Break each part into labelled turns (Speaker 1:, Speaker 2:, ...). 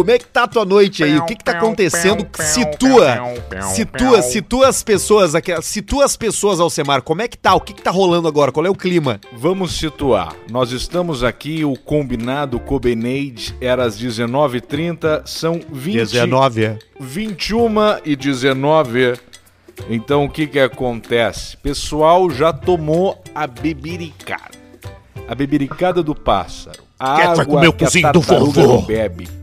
Speaker 1: Como é que tá a tua noite aí? O que que tá acontecendo? Situa, situa, situa as pessoas, aqui- situa as pessoas, Alcemar. Como é que tá? O que que tá rolando agora? Qual é o clima?
Speaker 2: Vamos situar. Nós estamos aqui, o combinado Cobenade era às 19h30, são 20,
Speaker 1: 19, é.
Speaker 2: 21 e 19. Então o que que acontece? Pessoal já tomou a bebiricada. A bebiricada do pássaro. A
Speaker 1: Quer
Speaker 2: água
Speaker 1: comer o
Speaker 2: que a
Speaker 1: cozinho do vovô?
Speaker 2: bebe.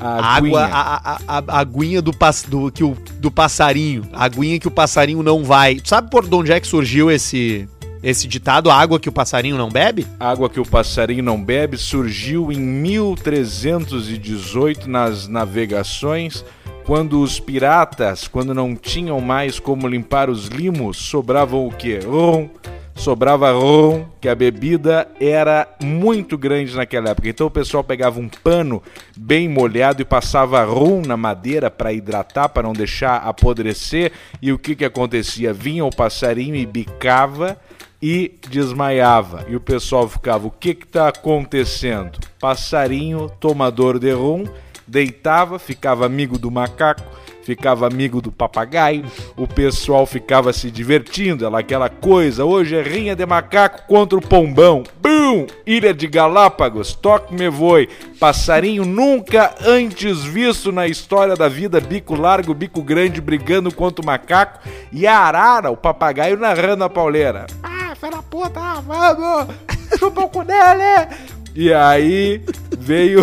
Speaker 2: A aguinha.
Speaker 1: água, a, a, a, a aguinha do, pass, do, que o, do passarinho. A aguinha que o passarinho não vai. Tu sabe por de onde é que surgiu esse, esse ditado? A água que o passarinho não bebe?
Speaker 2: A água que o passarinho não bebe surgiu em 1318 nas navegações, quando os piratas, quando não tinham mais como limpar os limos, sobravam o quê? Rum. Sobrava rum, que a bebida era muito grande naquela época. Então o pessoal pegava um pano bem molhado e passava rum na madeira para hidratar, para não deixar apodrecer. E o que que acontecia? Vinha o passarinho e bicava e desmaiava. E o pessoal ficava: o que que tá acontecendo? Passarinho, tomador de rum, deitava, ficava amigo do macaco, ficava amigo do papagaio, o pessoal ficava se divertindo, ela aquela coisa, hoje é rinha de macaco contra o pombão. Bum! Ilha de Galápagos, toque me voe. Passarinho nunca antes visto na história da vida, bico largo, bico grande brigando contra o macaco e a arara, o papagaio narrando a pauleira. Ah, da puta, vamos! Chupa o cu dele! E aí veio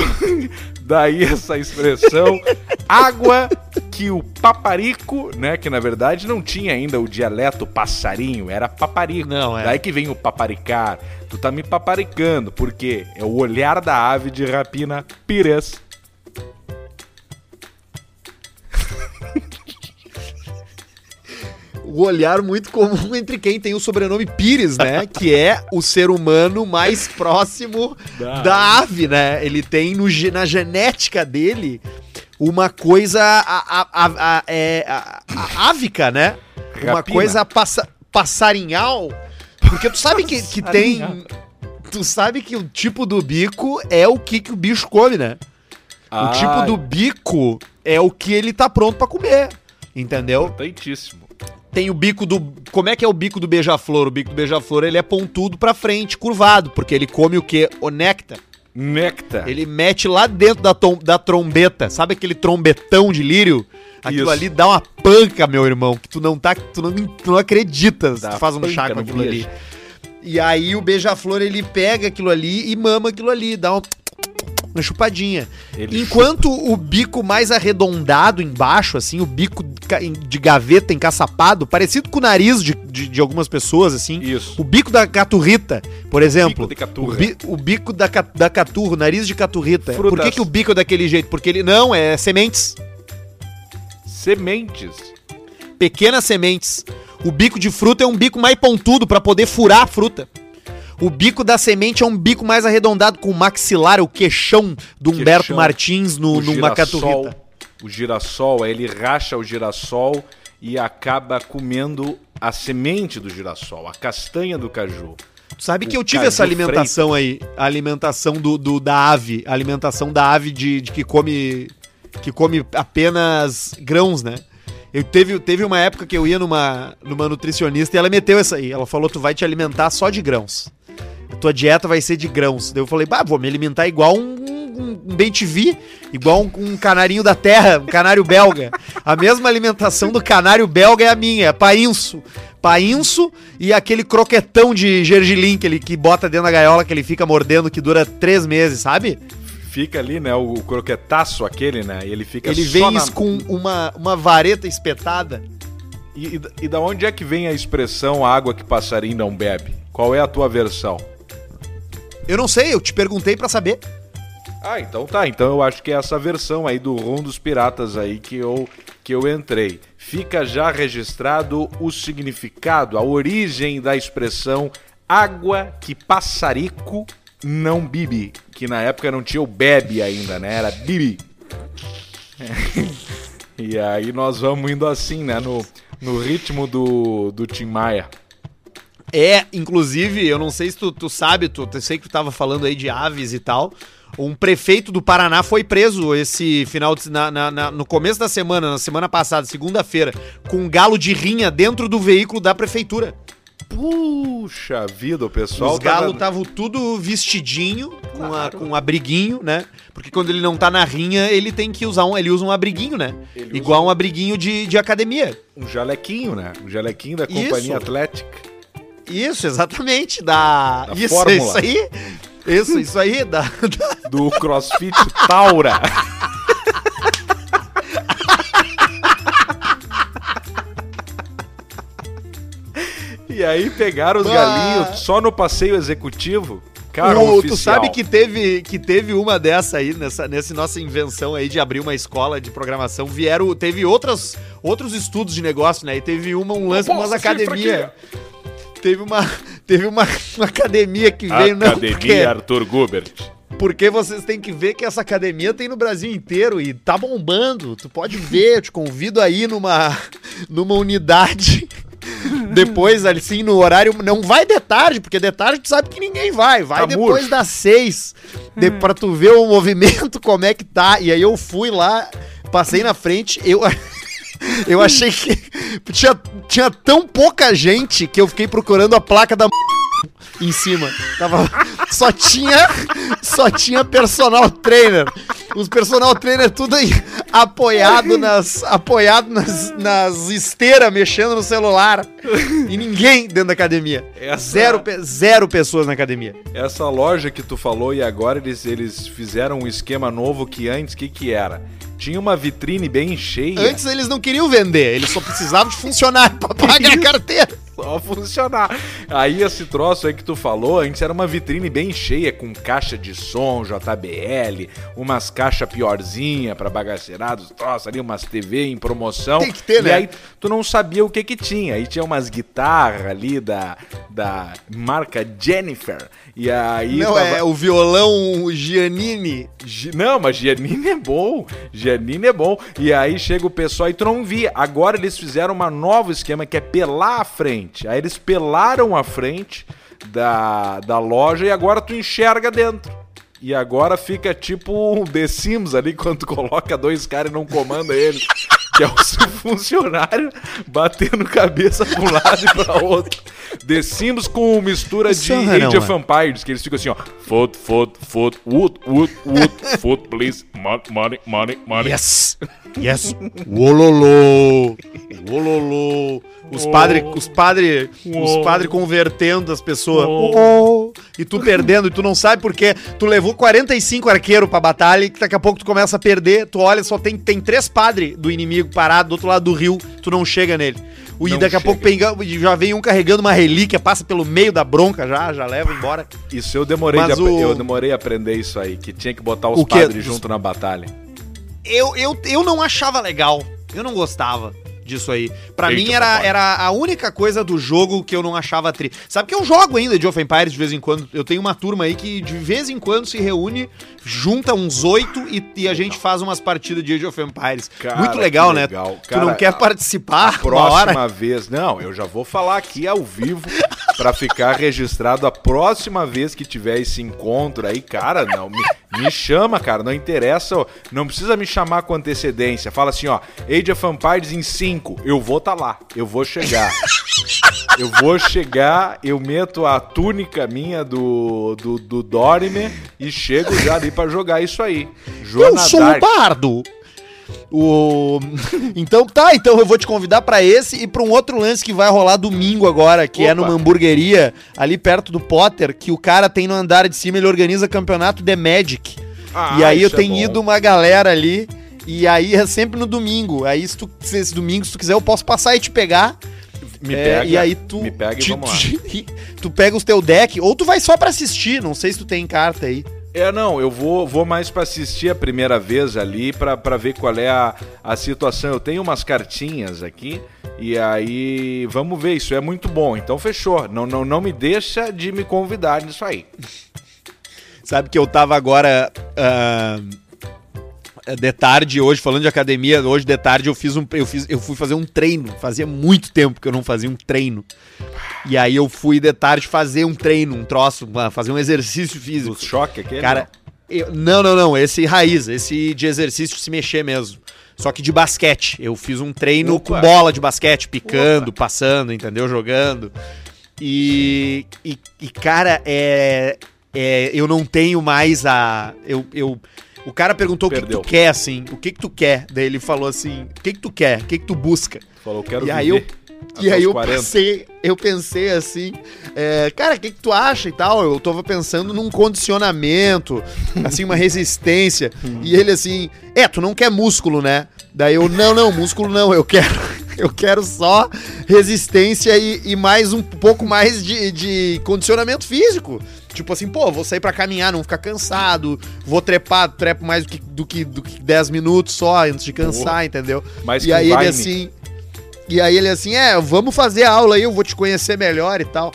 Speaker 2: daí essa expressão água que o paparico, né, que na verdade não tinha ainda o dialeto passarinho, era paparico.
Speaker 1: Não, é.
Speaker 2: Daí que vem o paparicar. Tu tá me paparicando, porque é o olhar da ave de rapina pires.
Speaker 1: O olhar muito comum entre quem tem o sobrenome Pires, né? que é o ser humano mais próximo
Speaker 2: Da
Speaker 1: da, ave, né? Ele tem no na genética dele uma coisa a, a, a, a- é, a- a- ávica, né? Uma
Speaker 2: Rapina.
Speaker 1: coisa passa, passarinhal. Porque tu sabe que, que tem. Tu sabe que o tipo do bico é o que, que o bicho come, né? O tipo do bico é o que ele tá pronto pra comer. Entendeu?
Speaker 2: Importantíssimo.
Speaker 1: Tem o bico do. Como é que é o bico do beija-flor? O bico do beija-flor ele é pontudo pra frente, curvado, porque ele come o quê? O néctar.
Speaker 2: Néctar.
Speaker 1: Ele mete lá dentro da, tom- da trombeta. Sabe aquele trombetão de lírio? Aquilo
Speaker 2: Isso.
Speaker 1: ali dá uma panca, meu irmão, que tu não tá. Tu não, tu não acredita se
Speaker 2: Dá
Speaker 1: tu faz um chá com aquilo ali. E aí o beija-flor ele pega aquilo ali e mama aquilo ali, dá uma, uma chupadinha.
Speaker 2: Ele
Speaker 1: Enquanto o bico mais arredondado embaixo, assim, o bico de gaveta encaçapado, parecido com o nariz de, de, de algumas pessoas, assim.
Speaker 2: Isso.
Speaker 1: O bico da caturrita, por exemplo.
Speaker 2: Bico.
Speaker 1: O, bi- o bico da, da caturra, o nariz de caturrita. Por
Speaker 2: Frutas.
Speaker 1: que, que o bico é daquele jeito? Porque ele. Não, é sementes.
Speaker 2: Sementes.
Speaker 1: Pequenas sementes. O bico de fruta é um bico mais pontudo pra poder furar a fruta. O bico da semente é um bico mais arredondado com o maxilar, o queixão do Humberto
Speaker 2: Queixão.
Speaker 1: Martins no,
Speaker 2: o
Speaker 1: numa caturrita.
Speaker 2: o girassol, ele racha o girassol e acaba comendo a semente do girassol, a castanha do caju.
Speaker 1: Tu sabe que
Speaker 2: O
Speaker 1: eu tive essa alimentação aí, a alimentação do, do- da ave, a alimentação da ave de, de que come que come apenas grãos, né? Eu teve, teve uma época que eu ia numa, numa nutricionista e ela meteu essa aí. Ela falou: tu vai te alimentar só de grãos. Tua dieta vai ser de grãos. Daí eu falei, bah, vou me alimentar igual um, um, um bem-te-vi, igual um, um canarinho da terra, um canário belga. A mesma alimentação do canário belga é a minha, é painço. Painço e aquele croquetão de gergelim que ele que bota dentro da gaiola, que ele fica mordendo, que dura três meses, sabe?
Speaker 2: Fica ali, né, o croquetaço aquele, né, e ele fica
Speaker 1: ele vem
Speaker 2: na-
Speaker 1: com uma, uma vareta espetada.
Speaker 2: E, e, e da onde é que vem a expressão água que passarinho não bebe? Qual é a tua versão?
Speaker 1: Eu não sei, eu te perguntei pra saber.
Speaker 2: Ah, então tá. Então eu acho que é essa versão aí do Rum dos Piratas aí que eu, que eu entrei. Fica já registrado o significado, a origem da expressão água que passarico não bibi. Que na época não tinha o bebe ainda, né? Era bibi. e aí nós vamos indo assim, né? No, no ritmo do, do Tim Maia.
Speaker 1: É, inclusive, eu não sei se tu, tu sabe, tu, eu sei que tu tava falando aí de aves e tal. Um prefeito do Paraná foi preso esse final de, na, na- na- no começo da semana, na semana passada, segunda-feira, com um galo de rinha dentro do veículo da prefeitura.
Speaker 2: Puxa vida, o pessoal
Speaker 1: Os galos
Speaker 2: tava-
Speaker 1: estavam tudo vestidinho, com, a, com um abriguinho, né? Porque quando ele não tá na rinha, ele tem que usar um. Ele usa um abriguinho, né?
Speaker 2: Ele
Speaker 1: Igual um abriguinho de, de academia.
Speaker 2: um jalequinho, né? Um jalequinho da Companhia
Speaker 1: Isso.
Speaker 2: Atlética.
Speaker 1: Isso, exatamente. Da.
Speaker 2: Da
Speaker 1: isso,
Speaker 2: fórmula.
Speaker 1: isso aí. Isso, isso aí. Da, da-
Speaker 2: Do CrossFit Taura. E aí pegaram os galinhos só no passeio executivo. Cara,
Speaker 1: O- tu sabe que teve, que teve uma dessa aí, nessa, nessa nossa invenção aí de abrir uma escola de programação, vieram, teve outras, outros estudos de negócio, né? E teve uma, um lance, umas
Speaker 2: Nossa, cifra
Speaker 1: academia. Teve uma, teve uma, uma academia que veio, não, porque,
Speaker 2: Academia Arthur Gubert.
Speaker 1: porque vocês têm que ver que essa academia tem no Brasil inteiro e tá bombando. Tu pode ver, eu te convido aí numa, numa unidade. Depois, assim, no horário. Não vai de tarde, porque de tarde tu sabe que ninguém vai. Vai
Speaker 2: Tá
Speaker 1: depois
Speaker 2: murcho.
Speaker 1: das seis. De, pra tu ver o movimento, como é que tá. E aí eu fui lá, passei na frente, eu. Eu achei que tinha, tinha tão pouca gente que eu fiquei procurando a placa da em cima. Tava, só tinha só tinha personal trainer. Os personal trainer tudo aí apoiado nas apoiado nas, nas esteiras mexendo no celular e ninguém dentro da academia.
Speaker 2: Essa-
Speaker 1: Zero zero pessoas na academia.
Speaker 2: Essa loja que tu falou e agora eles, eles fizeram um esquema novo que antes, o que que era? Tinha uma vitrine bem cheia.
Speaker 1: Antes eles não queriam vender, eles só precisavam de funcionário pra pagar a carteira.
Speaker 2: Só funcionar. Aí esse troço aí que tu falou, antes era uma vitrine bem cheia, com caixa de som, JBL, umas caixas piorzinha pra bagaceirados, troço ali, umas TV em promoção.
Speaker 1: Tem que ter,
Speaker 2: e
Speaker 1: né?
Speaker 2: aí tu não sabia o que que tinha. Aí tinha umas guitarras ali da, da marca Jennifer. E aí...
Speaker 1: Não,
Speaker 2: tava-
Speaker 1: é o violão Giannini.
Speaker 2: Gi- Não, mas Giannini é bom. Giannini é bom. E aí chega o pessoal e tu não via. Agora eles fizeram uma novo esquema que é pelar a frente. Aí eles pelaram a frente da, da loja e agora tu enxerga dentro. E agora fica tipo um The Sims ali, quando tu coloca dois caras e não comanda eles. Que é o seu funcionário batendo cabeça pra um lado e pra outro. The Sims com mistura de
Speaker 1: Funciona,
Speaker 2: Age
Speaker 1: não,
Speaker 2: of Empires, que eles ficam assim, ó. Foot, foot, foot, wood, wood, wood, foot, please. Money, money, money.
Speaker 1: Yes! Yes! Wololô! Wololô! Os padres os padre, os padre convertendo as pessoas. Oh. E tu perdendo, e tu não sabe porque tu levou 45 arqueiros pra batalha e que daqui a pouco tu começa a perder. Tu olha, só tem, tem três padres do inimigo parado do outro lado do rio, tu não chega nele. E
Speaker 2: Não
Speaker 1: daqui a
Speaker 2: chega.
Speaker 1: pouco pega- já vem um carregando uma relíquia, passa pelo meio da bronca já, já leva embora.
Speaker 2: Isso eu demorei, de
Speaker 1: o-
Speaker 2: eu demorei a aprender isso aí, que tinha que botar os
Speaker 1: O
Speaker 2: padres junto na batalha.
Speaker 1: eu, eu, eu não achava legal. Eu não gostava disso aí. Pra
Speaker 2: Eita,
Speaker 1: mim era, era a única coisa do jogo que eu não achava tri. Sabe que eu jogo ainda de of Empires de vez em quando. Eu tenho uma turma aí que de vez em quando se reúne, junta uns oito e, e a gente faz umas partidas de Age of Empires.
Speaker 2: Cara,
Speaker 1: Muito legal,
Speaker 2: que
Speaker 1: né?
Speaker 2: legal.
Speaker 1: tu não quer
Speaker 2: a-
Speaker 1: participar
Speaker 2: A próxima vez, não, eu já vou falar aqui ao vivo pra ficar registrado a próxima vez que tiver esse encontro aí, cara, não, me, me chama, cara, não interessa, não precisa me chamar com antecedência. Fala assim, ó, Age of Empires em 5, eu vou tá lá, eu vou chegar. Eu vou chegar, eu meto a túnica minha do, do, do e chego já ali pra jogar isso aí.
Speaker 1: Eu
Speaker 2: Joana
Speaker 1: sou um
Speaker 2: Dark.
Speaker 1: bardo. O... Então tá, então eu vou te convidar pra esse e pra um outro lance que vai rolar domingo agora, que é
Speaker 2: Opa.
Speaker 1: numa hamburgueria ali perto do Potter, que o cara tem no andar de cima, ele organiza campeonato The Magic.
Speaker 2: Ah,
Speaker 1: e aí eu
Speaker 2: é
Speaker 1: tenho
Speaker 2: bom.
Speaker 1: ido uma galera ali, e aí é sempre no domingo. Aí se tu, se esse domingo, se tu quiser, eu posso passar e te pegar.
Speaker 2: Me
Speaker 1: É,
Speaker 2: pega,
Speaker 1: e aí tu,
Speaker 2: me pega e
Speaker 1: te-
Speaker 2: vamos lá.
Speaker 1: tu, tu pega os teu deck, ou tu vai só pra assistir, não sei se tu tem carta aí.
Speaker 2: É, não, eu vou, vou mais pra assistir a primeira vez ali pra pra ver qual é a, a situação. Eu tenho umas cartinhas aqui e aí vamos ver, isso é muito bom. Então fechou. Não, não, não me deixa de me convidar nisso aí.
Speaker 1: Sabe que eu tava agora ah, de tarde hoje, falando de academia, hoje de tarde eu fiz um. Eu, fiz, eu fui fazer um treino. Fazia muito tempo que eu não fazia um treino. E aí eu fui de tarde fazer um treino, um troço, fazer um exercício físico.
Speaker 2: Do choque aquele?
Speaker 1: Cara, Eu- não, não, não. Esse raiz, esse de exercício se mexer mesmo. Só que de basquete. Eu fiz um treino
Speaker 2: Opa.
Speaker 1: com bola de basquete, picando, passando, entendeu? Jogando. E, e, e, cara, é, é, eu não tenho mais a. Eu, eu, o cara perguntou o que, que
Speaker 2: Perdeu.
Speaker 1: tu quer, assim. O que, que tu quer? Daí ele falou assim: o que, que tu quer? O que, que tu busca?
Speaker 2: Falou, quero
Speaker 1: E aí eu,
Speaker 2: viver
Speaker 1: e aí eu
Speaker 2: 40.
Speaker 1: pensei, eu pensei assim, é, cara, o que, que tu acha e tal? Eu tava pensando num condicionamento, assim, uma resistência. e ele assim, é, tu não quer músculo, né? Daí eu, não, não, músculo não, eu quero, eu quero só resistência e, e mais um pouco mais de, de condicionamento físico. Tipo assim, pô, vou sair pra caminhar, não ficar cansado, vou trepar, trepo mais do que, do que, do que 10 minutos só antes de cansar, entendeu?
Speaker 2: Mais
Speaker 1: e aí ele assim. E aí ele assim, é, vamos fazer a aula aí, eu vou te conhecer melhor e tal.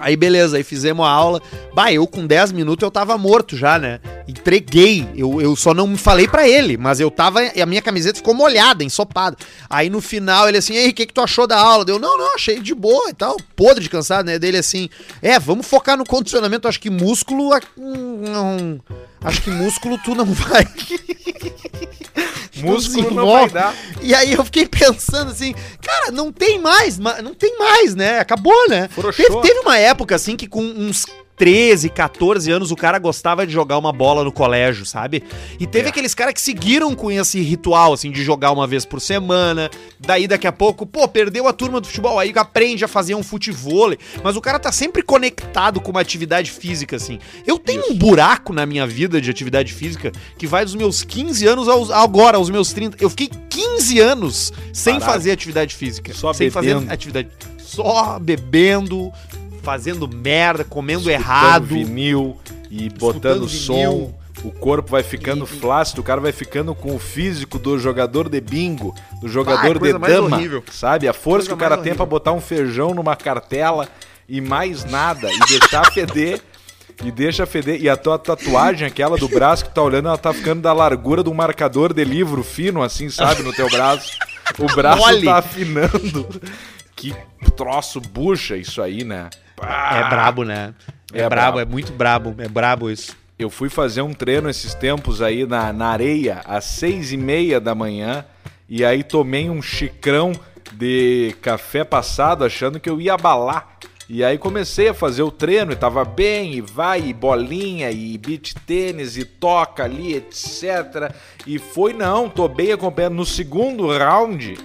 Speaker 1: Aí beleza, aí fizemos a aula. Bah, eu com 10 minutos eu tava morto já, né? Entreguei. Eu, eu só não falei pra ele, mas eu tava. A minha camiseta ficou molhada, ensopada. Aí no final ele assim, ei, o que, que tu achou da aula? Deu, não, não, achei de boa e tal. Podre de cansado, né? Dele assim, é, vamos focar no condicionamento. Acho que músculo. ah, Não. Acho que músculo tu não vai.
Speaker 2: Músculo não vai dar.
Speaker 1: E aí eu fiquei pensando assim, cara, não tem mais, ma- não tem mais, né? Acabou, né? Teve, teve uma época assim que com uns 13, 14 anos o cara gostava de jogar uma bola no colégio, sabe? E teve
Speaker 2: É.
Speaker 1: aqueles caras que seguiram com esse ritual, assim, de jogar uma vez por semana. Daí daqui a pouco, pô, perdeu a turma do futebol, aí aprende a fazer um futevôlei. Mas o cara tá sempre conectado com uma atividade física, assim. Eu tenho um buraco na minha vida de atividade física que vai dos meus 15 anos aos, agora, aos meus 30. Eu fiquei 15 anos sem
Speaker 2: Parado.
Speaker 1: fazer atividade física.
Speaker 2: Só
Speaker 1: sem
Speaker 2: bebendo.
Speaker 1: fazer atividade. Só bebendo, fazendo merda, comendo
Speaker 2: Escutando
Speaker 1: errado.
Speaker 2: vinil e botando
Speaker 1: vinil.
Speaker 2: som. O corpo vai ficando
Speaker 1: E-
Speaker 2: flácido, o cara vai ficando com o físico do jogador de bingo, do jogador de
Speaker 1: coisa mais
Speaker 2: dama, sabe? A força
Speaker 1: Coisa
Speaker 2: que o cara tem
Speaker 1: horrível.
Speaker 2: pra botar um feijão numa cartela e mais nada, e deixar feder, e deixa feder. E a tua tatuagem, aquela do braço que tá olhando, ela tá ficando da largura de um marcador de livro fino, assim, sabe, no teu braço. O braço
Speaker 1: Mole.
Speaker 2: tá afinando. Que troço bucha isso aí, né?
Speaker 1: É brabo, né? É,
Speaker 2: É
Speaker 1: brabo,
Speaker 2: brabo.
Speaker 1: é muito brabo, é brabo isso.
Speaker 2: Eu fui fazer um treino esses tempos aí na, na areia, às seis e meia da manhã, e aí tomei um xicrão de café passado, achando que eu ia abalar. E aí comecei a fazer o treino, e tava bem, e vai, e bolinha, e beach tênis, e toca ali, etc. E foi não, tô bem acompanhado. No segundo round,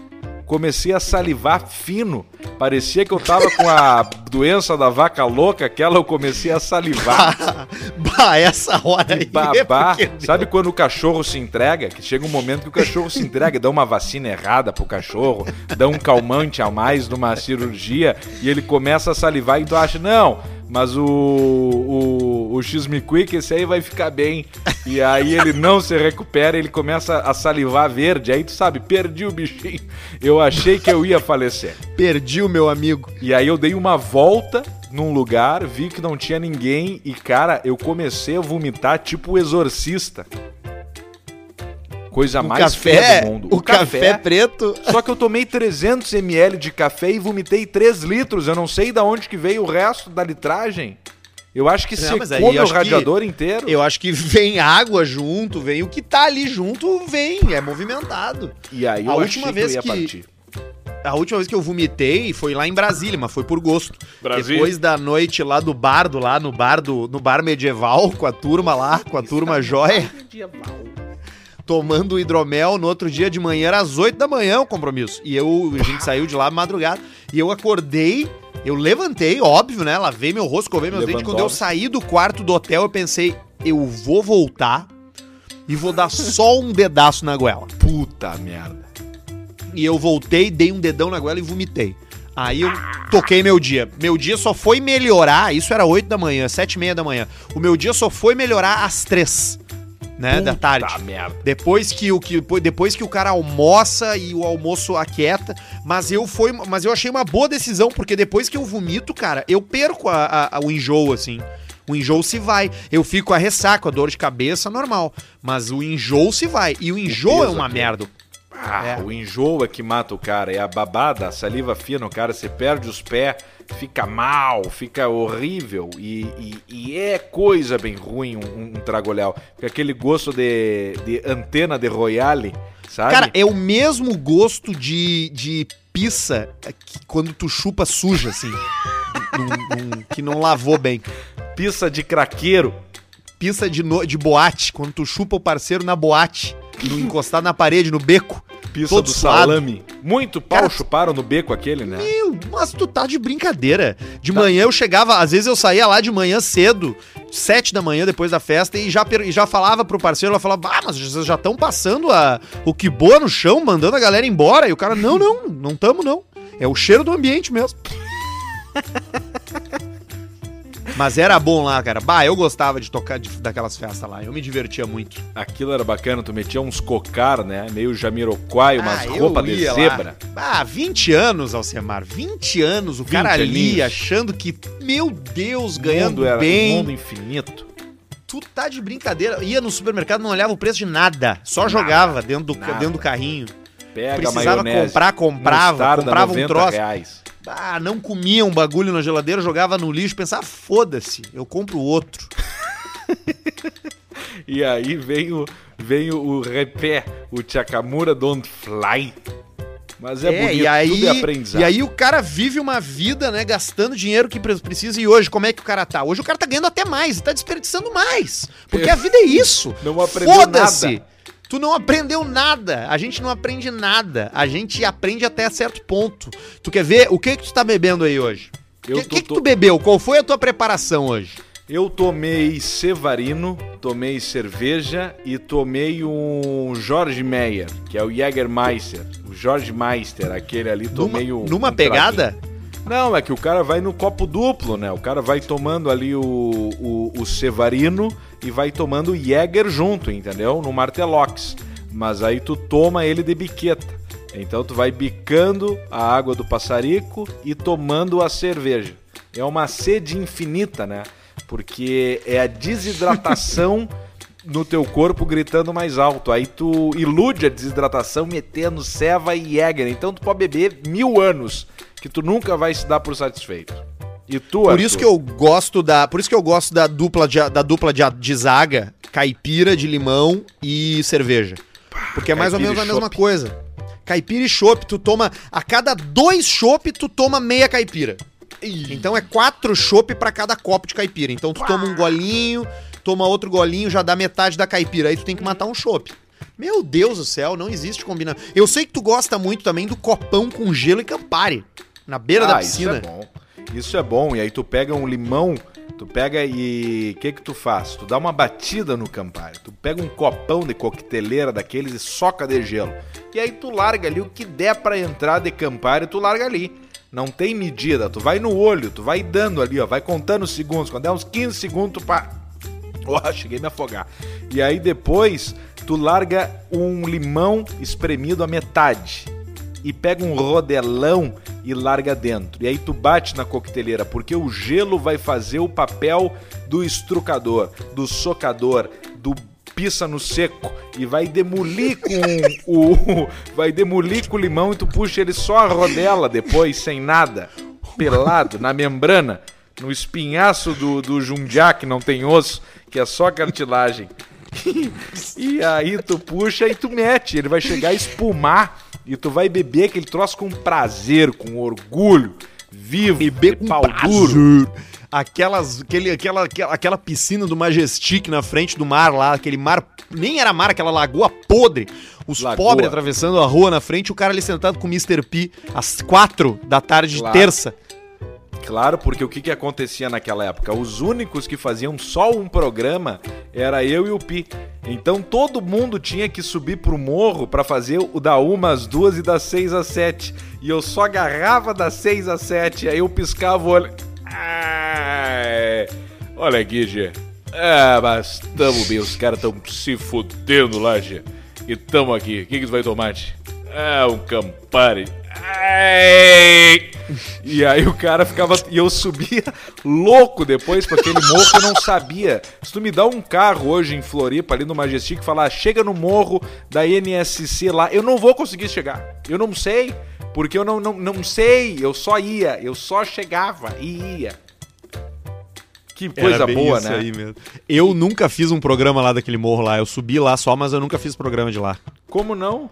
Speaker 2: comecei a salivar fino. Parecia que eu tava com a doença da vaca louca, aquela eu comecei a salivar.
Speaker 1: bah, essa hora aí.
Speaker 2: Babá,
Speaker 1: é
Speaker 2: sabe quando o cachorro se entrega? Que chega um momento que o cachorro se entrega, dá uma vacina errada pro cachorro, dá um calmante a mais numa cirurgia e ele começa a salivar e tu acha, não, mas o, o, o X-Me Quick, esse aí vai ficar bem. E aí ele não se recupera, ele começa a salivar verde, aí tu sabe, perdi o bichinho. Eu achei que eu ia falecer.
Speaker 1: Perdi o meu amigo.
Speaker 2: E aí eu dei uma volta num lugar, vi que não tinha ninguém e, cara, eu comecei a vomitar tipo o exorcista. Coisa
Speaker 1: O
Speaker 2: mais
Speaker 1: café,
Speaker 2: feia do mundo.
Speaker 1: o café preto.
Speaker 2: Só que eu tomei 300 ml de café e vomitei 3 litros. Eu não sei da onde que veio o resto da litragem. Eu acho que
Speaker 1: Não, aí
Speaker 2: secou meu
Speaker 1: acho que-
Speaker 2: radiador inteiro.
Speaker 1: Eu acho que vem água junto, vem o que tá ali junto, vem, é movimentado.
Speaker 2: E aí eu
Speaker 1: A
Speaker 2: achei
Speaker 1: última
Speaker 2: que
Speaker 1: vez
Speaker 2: eu ia
Speaker 1: que-
Speaker 2: partir.
Speaker 1: A última vez que eu vomitei foi lá em Brasília, mas foi por gosto.
Speaker 2: Brasília.
Speaker 1: Depois da noite lá do bardo, lá no bar do no bar medieval, com a turma lá, com a turma joia, tomando hidromel. No outro dia de manhã, era às 8 da manhã o compromisso. E eu, a gente saiu de lá madrugada. E eu acordei, eu levantei, óbvio, né? Lavei meu rosto, covei meus dentes. Quando eu
Speaker 2: Levantou.
Speaker 1: saí do quarto do hotel, eu pensei, eu vou voltar e vou dar só um dedaço na goela.
Speaker 2: Puta merda.
Speaker 1: E eu voltei, dei um dedão na goela e vomitei. Aí eu toquei meu dia. Meu dia só foi melhorar, isso era 8 da manhã, 7 e meia da manhã. O meu dia só foi melhorar às 3, né, da
Speaker 2: Puta
Speaker 1: tarde.
Speaker 2: merda.
Speaker 1: Depois que, o, que, depois que o cara almoça e o almoço aquieta, mas eu foi, mas eu achei uma boa decisão, porque depois que eu vomito, cara, eu perco a, a- a- o enjoo, assim. O enjoo se vai. Eu fico a ressaca, a dor de cabeça normal. Mas o enjoo se vai. E o enjoo é uma
Speaker 2: aqui.
Speaker 1: merda.
Speaker 2: Ah,
Speaker 1: É.
Speaker 2: o enjoo é que mata o cara. É a babada, a saliva fina, o cara, você perde os pés, fica mal, fica horrível. E, e- e é coisa bem ruim um, um tragolhau. Fica aquele gosto de, de antena de Royale, sabe?
Speaker 1: Cara, é o mesmo gosto de, de pizza que quando tu chupa suja, assim. num- num- que não lavou bem.
Speaker 2: Pizza de craqueiro.
Speaker 1: Pizza de, no- de boate, quando tu chupa o parceiro na boate, no, encostado na parede, no beco. Todo
Speaker 2: do
Speaker 1: suado.
Speaker 2: salame. Muito pau
Speaker 1: Cara,
Speaker 2: chuparam no beco aquele, né?
Speaker 1: Meu, mas tu tá de brincadeira. De
Speaker 2: Tá.
Speaker 1: manhã eu chegava, às vezes eu saía lá de manhã cedo, sete da manhã depois da festa, e já, e já falava pro parceiro, ela falava, ah, mas vocês já estão passando a, o que boa no chão, mandando a galera embora. E o cara, não, não, não tamo não. É o cheiro do ambiente mesmo. Mas era bom lá, cara. Bah, eu gostava de tocar de- daquelas festas lá. Eu me divertia muito.
Speaker 2: Aquilo era bacana, tu metia uns cocar, né? Meio jamiroquai, umas
Speaker 1: Ah,
Speaker 2: roupas de
Speaker 1: ia lá.
Speaker 2: zebra.
Speaker 1: Ah, 20 anos, Alcemar. 20 anos, o
Speaker 2: 20
Speaker 1: cara ali
Speaker 2: aninhos.
Speaker 1: achando que, meu Deus, ganhando
Speaker 2: mundo era
Speaker 1: bem.
Speaker 2: mundo infinito.
Speaker 1: Tu tá de brincadeira. Ia no supermercado, não olhava o preço de nada. Só jogava dentro do,
Speaker 2: nada.
Speaker 1: dentro do carrinho.
Speaker 2: Pega
Speaker 1: Precisava
Speaker 2: maionese.
Speaker 1: comprar, comprava. comprava um
Speaker 2: 90
Speaker 1: troço.
Speaker 2: reais.
Speaker 1: Ah, não comia um bagulho na geladeira, jogava no lixo, pensava, foda-se, eu compro outro.
Speaker 2: E aí vem o, vem o, repé, o Chakamura Don't Fly. Mas é, bonito,
Speaker 1: e aí,
Speaker 2: tudo é aprendizado.
Speaker 1: E aí o cara vive uma vida, né, gastando dinheiro que pre- precisa. E hoje, como é que o cara tá? Hoje o cara tá ganhando até mais, tá desperdiçando mais. Porque a vida é isso.
Speaker 2: Não aprendeu
Speaker 1: Foda-se.
Speaker 2: nada.
Speaker 1: Tu não aprendeu nada. A gente não aprende nada. A gente aprende até certo ponto. Tu quer ver o que que tu tá bebendo aí hoje? O
Speaker 2: Eu
Speaker 1: que,
Speaker 2: tô-
Speaker 1: que, que
Speaker 2: tô-
Speaker 1: tu bebeu? Qual foi a tua preparação hoje?
Speaker 2: Eu tomei Sevarino, tomei cerveja e tomei um Jorge Meyer, que é o Jägermeister. O Jorge Meister, aquele ali, tomei
Speaker 1: numa
Speaker 2: o.
Speaker 1: numa
Speaker 2: um
Speaker 1: pegada?
Speaker 2: Não, é que o cara vai no copo duplo, né? O cara vai tomando ali o, o, o Sevarino e vai tomando o Jäger junto, entendeu? No Martelox. Mas aí tu toma ele de biqueta. Então tu vai bicando a água do passarico e tomando a cerveja. É uma sede infinita, né? Porque é a desidratação no teu corpo gritando mais alto. Aí tu ilude a desidratação metendo ceva e Jäger. Então tu pode beber mil anos que tu nunca vai se dar por satisfeito. E tu,
Speaker 1: Por
Speaker 2: Arthur?
Speaker 1: isso que eu gosto da, por isso que eu gosto da dupla de, da dupla de, de zaga, caipira de limão e cerveja. Porque é mais ou menos a mesma coisa. Caipira e chopp, tu toma a cada dois chopp tu toma meia caipira. Então é quatro chopp pra cada copo de caipira. Então tu toma um golinho, toma outro golinho, já dá metade da caipira. Aí tu tem que matar um chopp. Meu Deus do céu, não existe combinação. Eu sei que tu gosta muito também do copão com gelo e Campari. Na beira da
Speaker 2: Ah, Isso
Speaker 1: piscina.
Speaker 2: é bom. Isso é bom. E aí tu pega um limão, tu pega e. O que que tu faz? Tu dá uma batida no Campari. Tu pega um copão de coqueteleira daqueles e soca de gelo. E aí tu larga ali o que der pra entrar de Campari, tu larga ali. Não tem medida. Tu vai no olho, tu vai dando ali, ó. Vai contando os segundos. Quando der uns 15 segundos, tu pá. Ó, cheguei a me afogar. E aí depois tu larga um limão espremido à metade e pega um rodelão e larga dentro. E aí tu bate na coqueteleira, porque o gelo vai fazer o papel do estrucador, do socador, do pisa no seco e vai demolir com o vai demolir com o limão e tu puxa ele só a rodela depois sem nada, pelado na membrana, no espinhaço do do jundiá que não tem osso, que é só cartilagem. E aí tu puxa e tu mete, ele vai chegar a espumar e tu vai beber aquele troço com prazer, com orgulho, vivo,
Speaker 1: Beber com
Speaker 2: pau
Speaker 1: prazer.
Speaker 2: duro.
Speaker 1: Aquelas, aquele, aquela, aquela, aquela piscina do Majestic na frente do mar lá, aquele mar, nem era mar, aquela lagoa podre. Os
Speaker 2: Lagoa.
Speaker 1: pobres atravessando a rua na frente, o cara ali sentado com o Mr. P às quatro da tarde
Speaker 2: Claro.
Speaker 1: de terça.
Speaker 2: Claro, porque o que, que acontecia naquela época? Os únicos que faziam só um programa era eu e o Pi. Então todo mundo tinha que subir pro morro pra fazer o da uma às duas e das seis às sete. E eu só agarrava das seis às sete, aí eu piscava o olho. Ai, olha aqui, Gê. Ah, mas tamo bem, os caras tão se fudendo lá, Gê. E tamo aqui. O que, que tu vai tomar, Gê? É, um Campari. E aí o cara ficava. E eu subia louco depois pra aquele morro que eu não sabia. Se tu me dá um carro hoje em Floripa, ali no Majestic, falar, chega no morro da NSC lá, eu não vou conseguir chegar. Eu não sei. Porque eu não, não, não sei. Eu só ia. Eu só chegava e ia. Que coisa boa,
Speaker 1: isso
Speaker 2: né?
Speaker 1: aí mesmo. Eu nunca fiz um programa lá daquele morro lá. Eu subi lá só, mas eu nunca fiz programa de lá.
Speaker 2: Como não?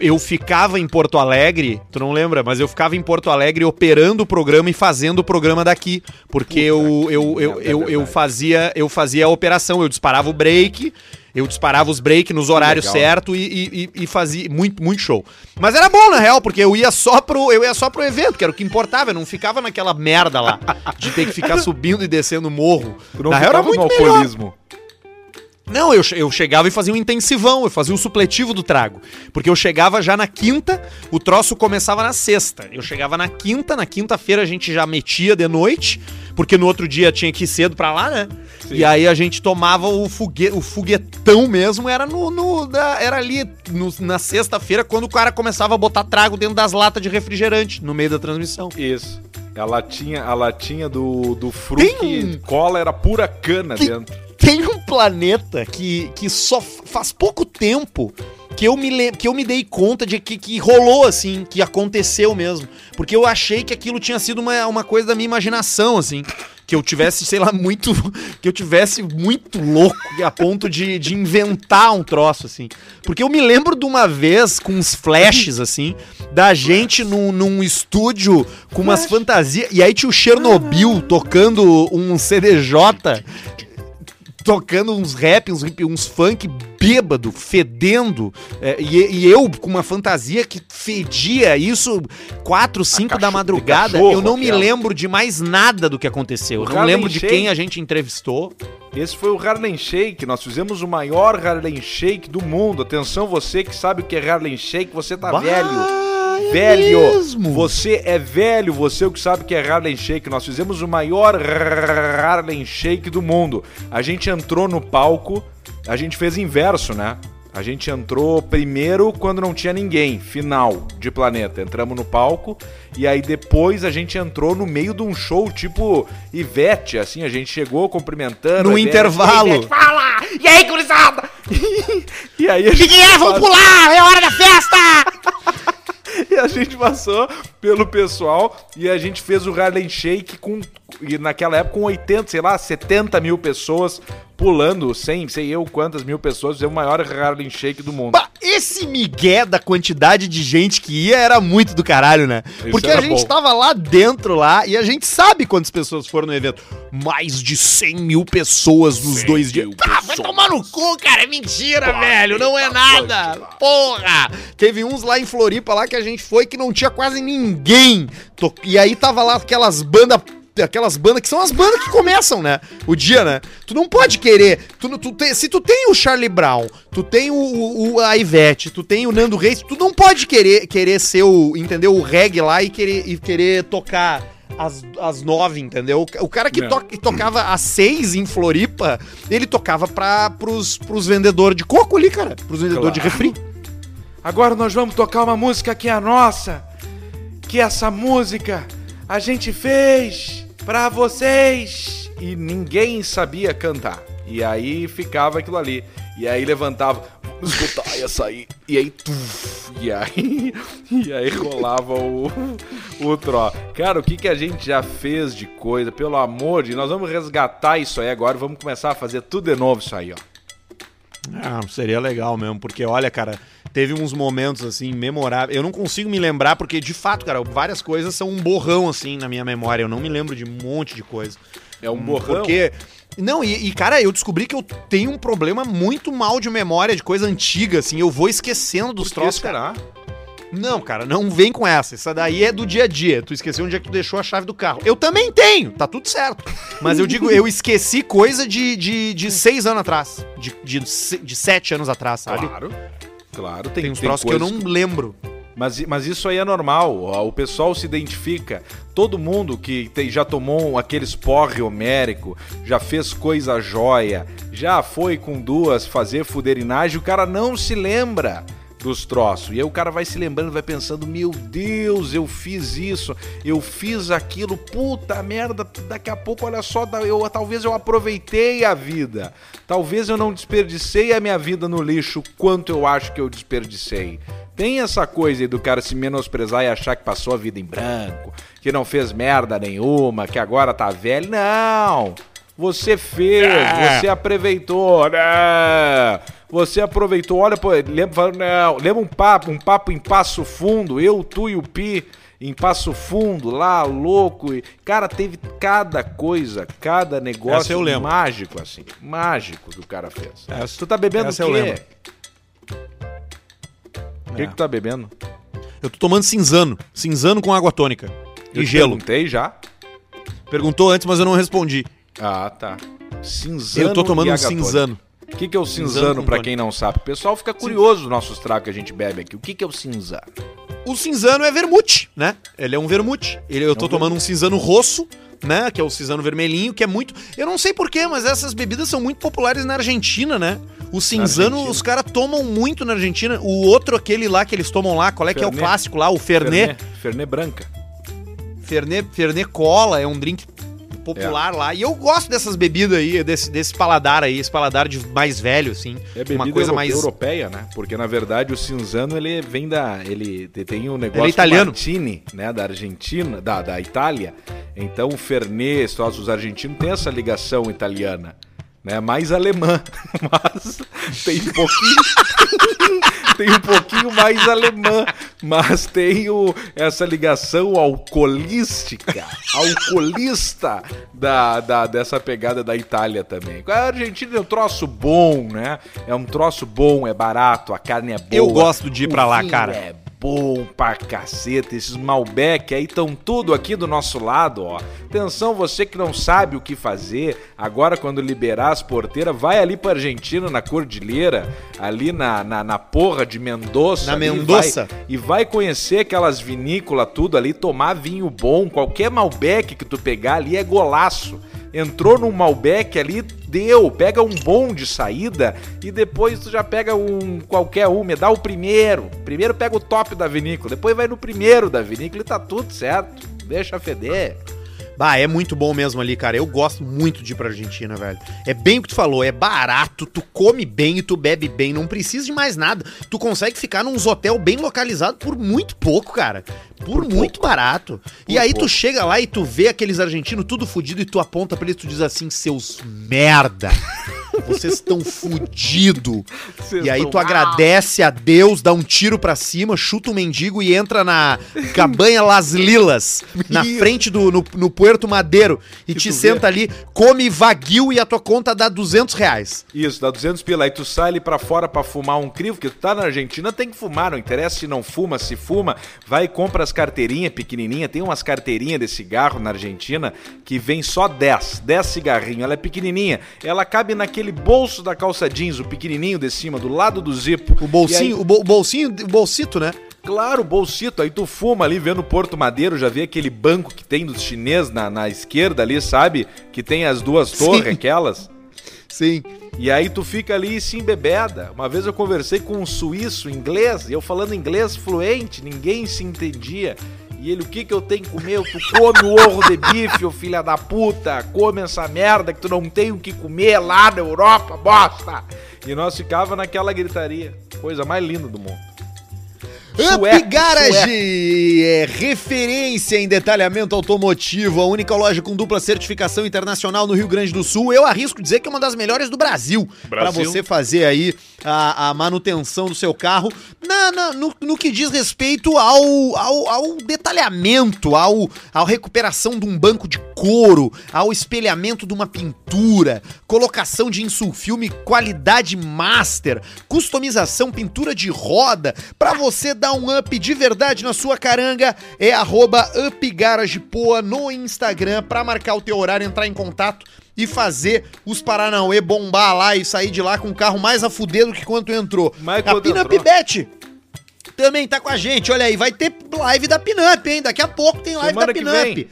Speaker 1: Eu ficava em Porto Alegre, tu não lembra, mas eu ficava em Porto Alegre operando o programa e fazendo o programa daqui. Porque eu, eu, eu,
Speaker 2: é
Speaker 1: eu, eu,
Speaker 2: verdade.
Speaker 1: fazia, eu fazia a operação, eu disparava o break, eu disparava os break nos horários certos e, e, e- fazia muito, muito show. Mas era bom, na real, porque eu ia só pro, eu ia só pro evento, que era o que importava, eu não ficava naquela merda lá de ter que ficar subindo e descendo o morro. Na real era muito melhor. Não, eu, eu chegava e fazia um intensivão, eu fazia o supletivo do trago. Porque eu chegava já na quinta, o troço começava na sexta. Eu chegava na quinta, na quinta-feira a gente já metia de noite, porque no outro dia tinha que ir cedo pra lá, né?
Speaker 2: Sim.
Speaker 1: E aí a gente tomava o, fogue, o foguetão mesmo, era no, no- da- era ali no- na sexta-feira, quando o cara começava a botar trago dentro das latas de refrigerante, no meio da transmissão.
Speaker 2: Isso. A latinha, a latinha do, do fruto
Speaker 1: Tem um-
Speaker 2: cola era pura cana
Speaker 1: Tem-
Speaker 2: dentro.
Speaker 1: Tem um planeta que, que só faz pouco tempo que eu me, que eu me dei conta de que, que rolou assim, que aconteceu mesmo. Porque eu achei que aquilo tinha sido uma, uma coisa da minha imaginação, assim. Que eu tivesse, sei lá, muito. Que eu tivesse muito louco a ponto de, de inventar um troço, assim. Porque eu me lembro de uma vez com uns flashes, assim, da gente num, num estúdio com umas fantasias. E aí tinha o Chernobyl tocando um CDJ tocando uns rap, uns, uns funk bêbado, fedendo, é, e, e eu com uma fantasia que fedia isso 4, 5 da madrugada,
Speaker 2: cachorro,
Speaker 1: eu não me
Speaker 2: aquela.
Speaker 1: lembro de mais nada do que aconteceu. Eu não lembro de
Speaker 2: Shake.
Speaker 1: quem a gente entrevistou.
Speaker 2: Esse foi o Harlem Shake. Nós fizemos o maior Harlem Shake do mundo. Atenção, você que sabe o que é Harlem Shake, você tá
Speaker 1: Bah,
Speaker 2: velho.
Speaker 1: É
Speaker 2: velho!
Speaker 1: mesmo?
Speaker 2: Você é velho, você o que sabe que é Harlem Shake. Nós fizemos o maior Harlem Shake do mundo. A gente entrou no palco, a gente fez inverso, né? A gente entrou primeiro quando não tinha ninguém, final de planeta. Entramos no palco e aí depois a gente entrou no meio de um show tipo Ivete, assim, a gente chegou cumprimentando.
Speaker 1: No
Speaker 2: Ivete,
Speaker 1: intervalo.
Speaker 2: "Ivete, fala! E aí, gurizada? e aí a gente
Speaker 1: que é? Vamos pular! É hora da festa!
Speaker 2: E a gente passou pelo pessoal e a gente fez o Harlem Shake com. E naquela época com 80, sei lá, 70 mil pessoas pulando, 100, sei eu quantas mil pessoas, fizemos o maior Harlem Shake do mundo.
Speaker 1: Bah, esse migué da quantidade de gente que ia era muito do caralho, né?
Speaker 2: Isso
Speaker 1: Porque a gente
Speaker 2: bom.
Speaker 1: tava lá dentro lá e a gente sabe quantas pessoas foram no evento. Mais de 100 mil pessoas nos
Speaker 2: 100
Speaker 1: dois dias. Ah, vai tomar no cu, cara. É mentira, velho. Não é
Speaker 2: eita,
Speaker 1: nada. Porra. Teve uns lá em Floripa lá que a gente foi que não tinha quase ninguém. E aí tava lá aquelas bandas aquelas bandas que são as bandas que começam, né? O dia, né? Tu não pode querer. Tu, tu tem- se tu tem o Charlie Brown, tu tem o, o- a Ivete, tu tem o Nando Reis, tu não pode querer, querer ser o, entendeu? O reggae lá e querer, e querer tocar às, às nove, entendeu? O, o cara que, to- que tocava às seis em Floripa, ele tocava pra, pros, pros vendedores de coco ali, cara. Pros vendedores de
Speaker 2: Claro.
Speaker 1: refri.
Speaker 2: Agora nós vamos tocar uma música que é a nossa. Que essa música a gente fez pra vocês. E ninguém sabia cantar. E aí ficava aquilo ali. E aí levantava, vamos escutar essa aí. E aí, tuf, e aí, e aí rolava o, o tro. Cara, o que, que a gente já fez de coisa, pelo amor de nós vamos resgatar isso aí agora, vamos começar a fazer tudo de novo isso aí, ó.
Speaker 1: Ah, seria legal mesmo, porque olha, cara, teve uns momentos assim memoráveis. Eu não consigo me lembrar porque de fato, cara, várias coisas são um borrão assim na minha memória. Eu não me lembro de um monte de coisa.
Speaker 2: É um borrão.
Speaker 1: Porque não, e, e, cara, eu descobri que eu tenho um problema muito mal de memória de coisa antiga assim. Eu vou esquecendo dos
Speaker 2: Por
Speaker 1: troços, cara. Não, cara, não vem com essa. Essa daí é do dia a dia. Tu esqueceu onde é que tu deixou a chave do carro. Eu também tenho, tá tudo certo. Mas eu digo, eu esqueci coisa de, de, de seis anos atrás. De, de, de sete anos atrás, sabe?
Speaker 2: Claro. Claro, tem,
Speaker 1: Tem uns troços que eu não lembro.
Speaker 2: Mas, mas isso aí é normal, o pessoal se identifica. Todo mundo que tem- já tomou aqueles porre homérico, já fez coisa jóia, já foi com duas fazer fuderinagem, o cara não se lembra dos troços. E aí o cara vai se lembrando, vai pensando: meu Deus, eu fiz isso, eu fiz aquilo, puta merda, daqui a pouco, olha só, eu, talvez eu aproveitei a vida. Talvez eu não desperdicei a minha vida no lixo quanto eu acho que eu desperdicei. Tem essa coisa aí do cara se menosprezar e achar que passou a vida em branco, que não fez merda nenhuma, que agora tá velho. Não! Você fez, é. você aproveitou, né? Você aproveitou, olha, pô, lembra, não, lembra um papo, um papo em passo fundo, eu, tu e o Pi em Passo Fundo, lá, louco. E, cara, teve cada coisa, cada negócio mágico, assim. Mágico que o cara fez.
Speaker 1: Essa, tu tá bebendo
Speaker 2: essa o quê? O que, é. que tu tá bebendo?
Speaker 1: Eu tô tomando cinzano. Cinzano com água tônica.
Speaker 2: Eu e gelo. Perguntei já?
Speaker 1: Perguntou antes, mas eu não respondi.
Speaker 2: Ah, tá.
Speaker 1: Cinzano. Eu tô tomando um cinzano.
Speaker 2: O que, que é o cinzano, para quem não sabe? O pessoal fica curioso dos nossos tragos que a gente bebe aqui. O que, que é o cinzano?
Speaker 1: O cinzano é vermute, né? Ele é um vermute. Ele, eu tô é um tomando vermute. um cinzano rosso, né? Que é o cinzano vermelhinho, que é muito. Eu não sei porquê, mas essas bebidas são muito populares na Argentina, né? O cinzano, os caras tomam muito na Argentina. O outro, aquele lá que eles tomam lá, qual é Fernet. que é o clássico lá? O Fernet.
Speaker 2: Fernet, Fernet branca.
Speaker 1: Fernet, Fernet cola, é um drink popular é. lá. E eu gosto dessas bebidas aí, desse, desse paladar aí, esse paladar de mais velho, assim.
Speaker 2: É bebida uma coisa mais europeia, né? Porque na verdade o cinzano ele vem da. Ele tem um negócio ele é
Speaker 1: italiano.
Speaker 2: Martini, né? Da Argentina, da, da Itália. Então o Fernet, os argentinos têm essa ligação italiana né? Mais alemã, mas tem pouquinho, tem um pouquinho mais alemã, mas tem o, essa ligação alcoolística, alcoolista da, da, dessa pegada da Itália também. A Argentina é um troço bom, né? É um troço bom, é barato, a carne é boa.
Speaker 1: Eu gosto de ir pra lá, cara.
Speaker 2: É bom pra caceta. Esses Malbec aí estão tudo aqui do nosso lado, ó. Atenção, você que não sabe o que fazer, agora quando liberar as porteiras, vai ali pra Argentina, na Cordilheira, ali na, na, na porra de Mendoza.
Speaker 1: Na Mendoza.
Speaker 2: E vai conhecer aquelas vinícolas, tudo ali, tomar vinho bom. Qualquer Malbec que tu pegar ali é golaço entrou num Malbec ali, deu, pega um bom de saída e depois tu já pega um qualquer um, me dá o primeiro. Primeiro pega o top da vinícola, depois vai no primeiro da vinícola e tá tudo certo. Deixa feder.
Speaker 1: Bah, é muito bom mesmo ali, cara. Eu gosto muito de ir pra Argentina, velho. É bem o que tu falou, é barato, tu come bem e tu bebe bem, não precisa de mais nada. Tu consegue ficar num hotel bem localizado por muito pouco, cara. Por, por muito pouco. barato. Por e aí pouco. tu chega lá e tu vê aqueles argentinos tudo fudido e tu aponta pra eles e tu diz assim, seus merda. Vocês estão fudido. E aí tu mal. agradece a Deus, dá um tiro pra cima, chuta um mendigo e entra na cabanha Las Lilas, na frente do no, no Puerto Madeiro e que te senta vê? ali, come vaguio e a tua conta dá 200 reais.
Speaker 2: Isso, dá 200 pila. Aí tu sai ali pra fora pra fumar um crivo, porque tu tá na Argentina, tem que fumar, não interessa se não fuma, se fuma, vai e compra as carteirinhas pequenininhas, tem umas carteirinhas de cigarro na Argentina que vem só 10, 10 cigarrinhos, ela é pequenininha, ela cabe naquele bolso da calça jeans, o pequenininho de cima, do lado do zipo.
Speaker 1: O bolsinho, aí... o, bo bolsinho, o bolsito, né?
Speaker 2: Claro, bolsito. Aí tu fuma ali vendo Porto Madeiro, já vê aquele banco que tem dos chineses na, na esquerda ali, sabe? Que tem as duas torres, Sim. aquelas.
Speaker 1: Sim.
Speaker 2: E aí tu fica ali se embebeda. Uma vez eu conversei com um suíço inglês, e eu falando inglês fluente, ninguém se entendia. E ele, o que que eu tenho que comer? Tu come o ovo de bife, ô filha da puta. Come essa merda que tu não tem o que comer lá na Europa, bosta. E nós ficava naquela gritaria. Coisa mais linda do mundo.
Speaker 1: Up Garage é referência em detalhamento automotivo, a única loja com dupla certificação internacional no Rio Grande do Sul. Eu arrisco dizer que é uma das melhores do Brasil, para você fazer aí a, a, manutenção do seu carro na, na no, no, que diz respeito ao, ao, ao detalhamento, ao, ao recuperação de um banco de couro, ao espelhamento de uma pintura, colocação de insulfilme qualidade master, customização, pintura de roda, para você dar um up de verdade na sua caranga, é arroba upgaragepoa no Instagram para marcar o teu horário, entrar em contato e fazer os Paranauê bombar lá e sair de lá com o carro mais a fuder do que quando entrou.
Speaker 2: Mas
Speaker 1: a Pinup Bet também tá com a gente, olha aí, vai ter live da Pinup, hein? Daqui a pouco tem live Semana da Pinup.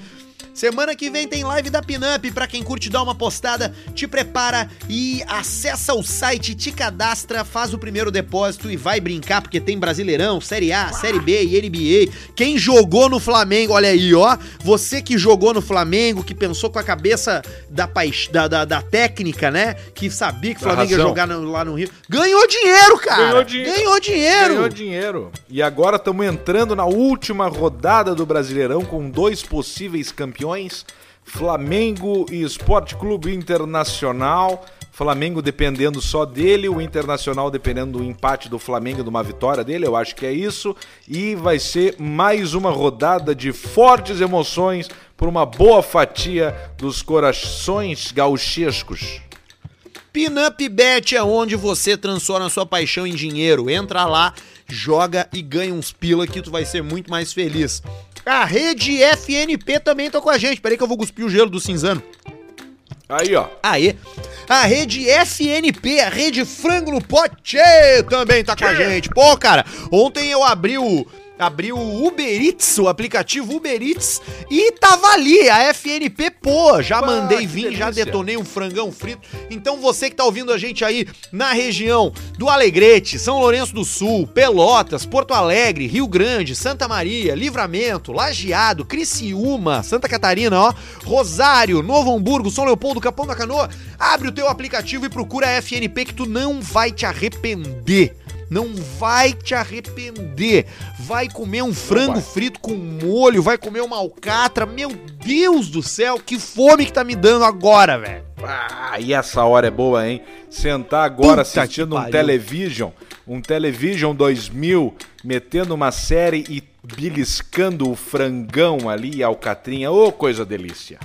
Speaker 1: Semana que vem tem live da Pinup. Pra quem curte dar uma postada, te prepara e acessa o site, te cadastra, faz o primeiro depósito e vai brincar, porque tem Brasileirão, Série A, Série B e NBA. Quem jogou no Flamengo, olha aí, ó. Você que jogou no Flamengo, que pensou com a cabeça da, paix... da, da, da técnica, né? Que sabia que o Flamengo ia jogar no- lá no Rio. Ganhou dinheiro, cara!
Speaker 2: Ganhou dinheiro.
Speaker 1: Ganhou dinheiro!
Speaker 2: Ganhou dinheiro. E agora estamos entrando na última rodada do Brasileirão com dois possíveis campeões: Flamengo e Esporte Clube Internacional. Flamengo dependendo só dele, o Internacional dependendo do empate do Flamengo, de uma vitória dele, eu acho que é isso. E vai ser mais uma rodada de fortes emoções por uma boa fatia dos corações gauchescos.
Speaker 1: Pinup Bet é onde você transforma sua paixão em dinheiro. Entra lá, joga e ganha uns pila que tu vai ser muito mais feliz. A rede FNP também tá com a gente. Peraí que eu vou cuspir o gelo do cinzano.
Speaker 2: Aí, ó.
Speaker 1: Aê! A rede FNP, a rede Frango no Pote, também tá com a gente. Pô, cara, ontem eu abri o. Abri o Uber Eats, o aplicativo Uber Eats, e tava ali, a FNP, pô, já
Speaker 2: Bah,
Speaker 1: mandei vir, já detonei um frangão frito. Então você que tá ouvindo a gente aí na região do Alegrete, São Lourenço do Sul, Pelotas, Porto Alegre, Rio Grande, Santa Maria, Livramento, Lajeado, Criciúma, Santa Catarina, ó, Rosário, Novo Hamburgo, São Leopoldo, Capão da Canoa, abre o teu aplicativo e procura a FNP que tu não vai te arrepender. Não vai te arrepender. Vai comer um frango frito com molho, vai comer uma alcatra. Meu Deus do céu, que fome que tá me dando agora, velho.
Speaker 2: Ah, e essa hora é boa, hein? Sentar agora
Speaker 1: Puta
Speaker 2: assistindo um. Television, um Television 2000, metendo uma série e beliscando o frangão ali e a alcatrinha. Ô, coisa delícia.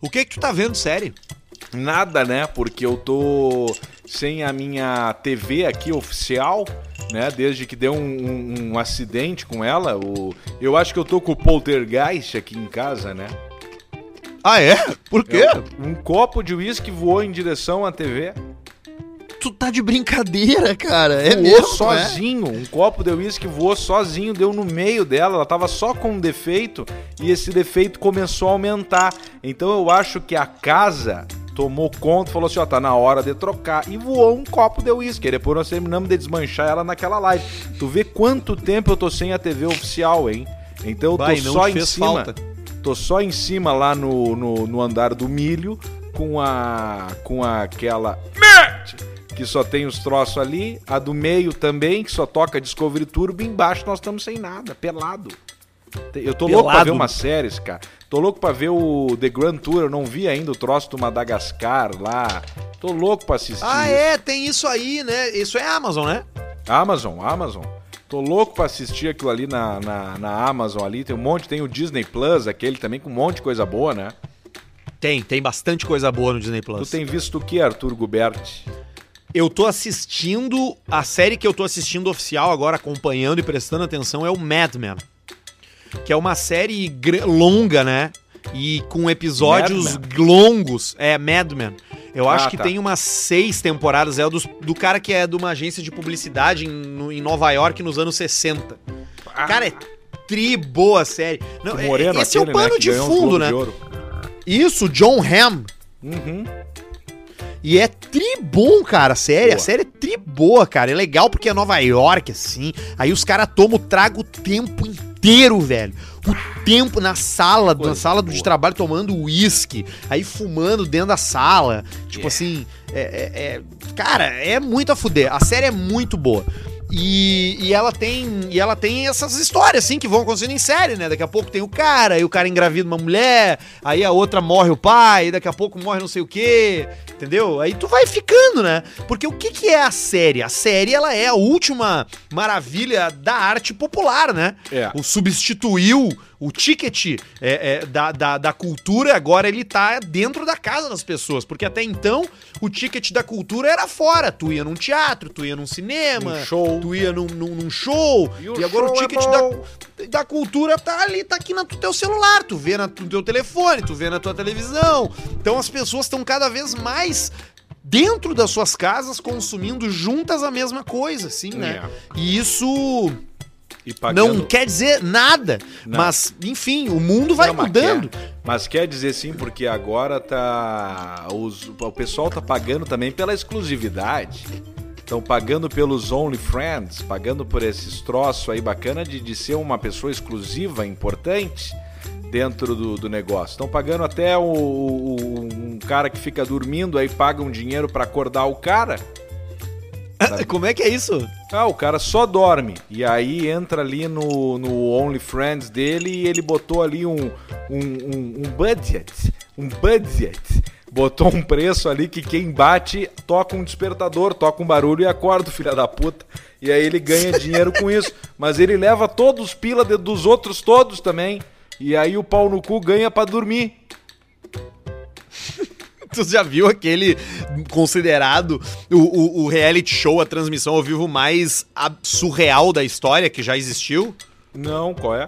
Speaker 1: O que que tu tá vendo, sério?
Speaker 2: Nada, né? Porque eu tô sem a minha TV aqui oficial, né? Desde que deu um, um- um acidente com ela. O... Eu acho que eu tô com o poltergeist aqui em casa, né?
Speaker 1: Ah, é? Por quê?
Speaker 2: Eu- um copo de uísque voou em direção à TV.
Speaker 1: Tu tá de brincadeira, cara. É
Speaker 2: voou
Speaker 1: mesmo,
Speaker 2: sozinho. Um copo de uísque voou sozinho, deu no meio dela. Ela tava só com um defeito e esse defeito começou a aumentar. Então eu acho que a casa tomou conta, falou assim: ó, tá na hora de trocar. E voou um copo de uísque. Depois nós terminamos de desmanchar ela naquela live. Tu vê quanto tempo eu tô sem a TV oficial, hein? Então eu tô
Speaker 1: Vai,
Speaker 2: só em cima.
Speaker 1: falta.
Speaker 2: Tô só em cima lá no, no, no andar do milho com a. com aquela. Que só tem os troços ali. A do meio também, que só toca Discovery Turbo. E embaixo nós estamos sem nada, pelado. Eu tô louco pra
Speaker 1: Pelado?
Speaker 2: ver umas séries, cara. Tô louco pra ver o The Grand Tour. Eu não vi ainda o troço do Madagascar lá. Tô louco pra assistir.
Speaker 1: Ah, é, tem isso aí, né? Isso é Amazon, né?
Speaker 2: Amazon, Amazon. Tô louco pra assistir aquilo ali na, na, na Amazon ali. Tem um monte, tem o Disney Plus, aquele também com um monte de coisa boa, né?
Speaker 1: Tem, tem bastante coisa boa no Disney Plus.
Speaker 2: Tu tem visto o que, Arthur Guberti?
Speaker 1: Eu tô assistindo. A série que eu tô assistindo oficial agora, acompanhando e prestando atenção, é o Mad Men. Que é uma série longa, né? E com episódios longos. É, Mad Men. Eu acho
Speaker 2: Ah,
Speaker 1: que
Speaker 2: tá.
Speaker 1: tem umas seis temporadas. É o dos- do cara que é de uma agência de publicidade em, no- em Nova York nos anos 60. Cara, é tri boa a série. Não,
Speaker 2: O
Speaker 1: é-
Speaker 2: Moreno
Speaker 1: esse é o
Speaker 2: aquele,
Speaker 1: pano
Speaker 2: né,
Speaker 1: de fundo, né?
Speaker 2: de.
Speaker 1: Isso, John Hamm.
Speaker 2: Uhum.
Speaker 1: E é tri bom, cara, a série. A
Speaker 2: Boa.
Speaker 1: série é tri boa, cara. É legal porque é Nova York, assim. Aí os caras tomam trago o tempo inteiro, velho. O tempo na sala, na
Speaker 2: Coisa
Speaker 1: sala de
Speaker 2: boa.
Speaker 1: trabalho, tomando uísque. Aí fumando dentro da sala. Tipo assim, é, é- é- Cara, é muito a fuder. A série é muito boa. E, e ela tem e ela tem essas histórias assim que vão acontecendo em série, né? Daqui a pouco tem o cara, aí o cara engravida uma mulher, aí a outra morre o pai, daqui a pouco morre não sei o quê, entendeu? Aí tu vai ficando, né? Porque o que que é a série? A série ela é a última maravilha da arte popular, né?
Speaker 2: É.
Speaker 1: O substituiu o ticket é, é, da, da, da cultura, agora ele tá dentro da casa das pessoas. Porque até então, o ticket da cultura era fora. Tu ia num teatro, tu ia num cinema,
Speaker 2: Num show.
Speaker 1: tu ia num, num, num show.
Speaker 2: E
Speaker 1: E,
Speaker 2: o
Speaker 1: agora o
Speaker 2: show é
Speaker 1: ticket
Speaker 2: bom.
Speaker 1: da, da cultura tá ali, tá aqui no teu celular. Tu vê na- no teu telefone, tu vê na tua televisão. Então as pessoas estão cada vez mais dentro das suas casas consumindo juntas a mesma coisa, assim, né?
Speaker 2: É.
Speaker 1: E isso
Speaker 2: pagando...
Speaker 1: Não quer dizer nada.
Speaker 2: Não.
Speaker 1: Mas, enfim, o mundo vai
Speaker 2: Não, mas
Speaker 1: mudando.
Speaker 2: quer- mas quer dizer sim, porque agora tá. os- o pessoal tá pagando também pela exclusividade. Estão pagando pelos OnlyFriends, pagando por esses troços aí bacana de, de ser uma pessoa exclusiva, importante dentro do, do negócio. Estão pagando até o, o- um cara que fica dormindo aí paga um dinheiro pra acordar o cara.
Speaker 1: Como é que é isso?
Speaker 2: Ah, o cara só dorme. E aí entra ali no, no OnlyFriends dele e ele botou ali um, um, um, um budget. Um budget. Botou um preço ali que quem bate toca um despertador, toca um barulho e acorda o filho da puta. E aí ele ganha dinheiro com isso. Mas ele leva todos os pila dos outros todos também. E aí o pau no cu ganha pra dormir.
Speaker 1: Tu já viu aquele considerado o, o, o reality show, a transmissão ao vivo mais surreal da história que já existiu?
Speaker 2: Não, qual é?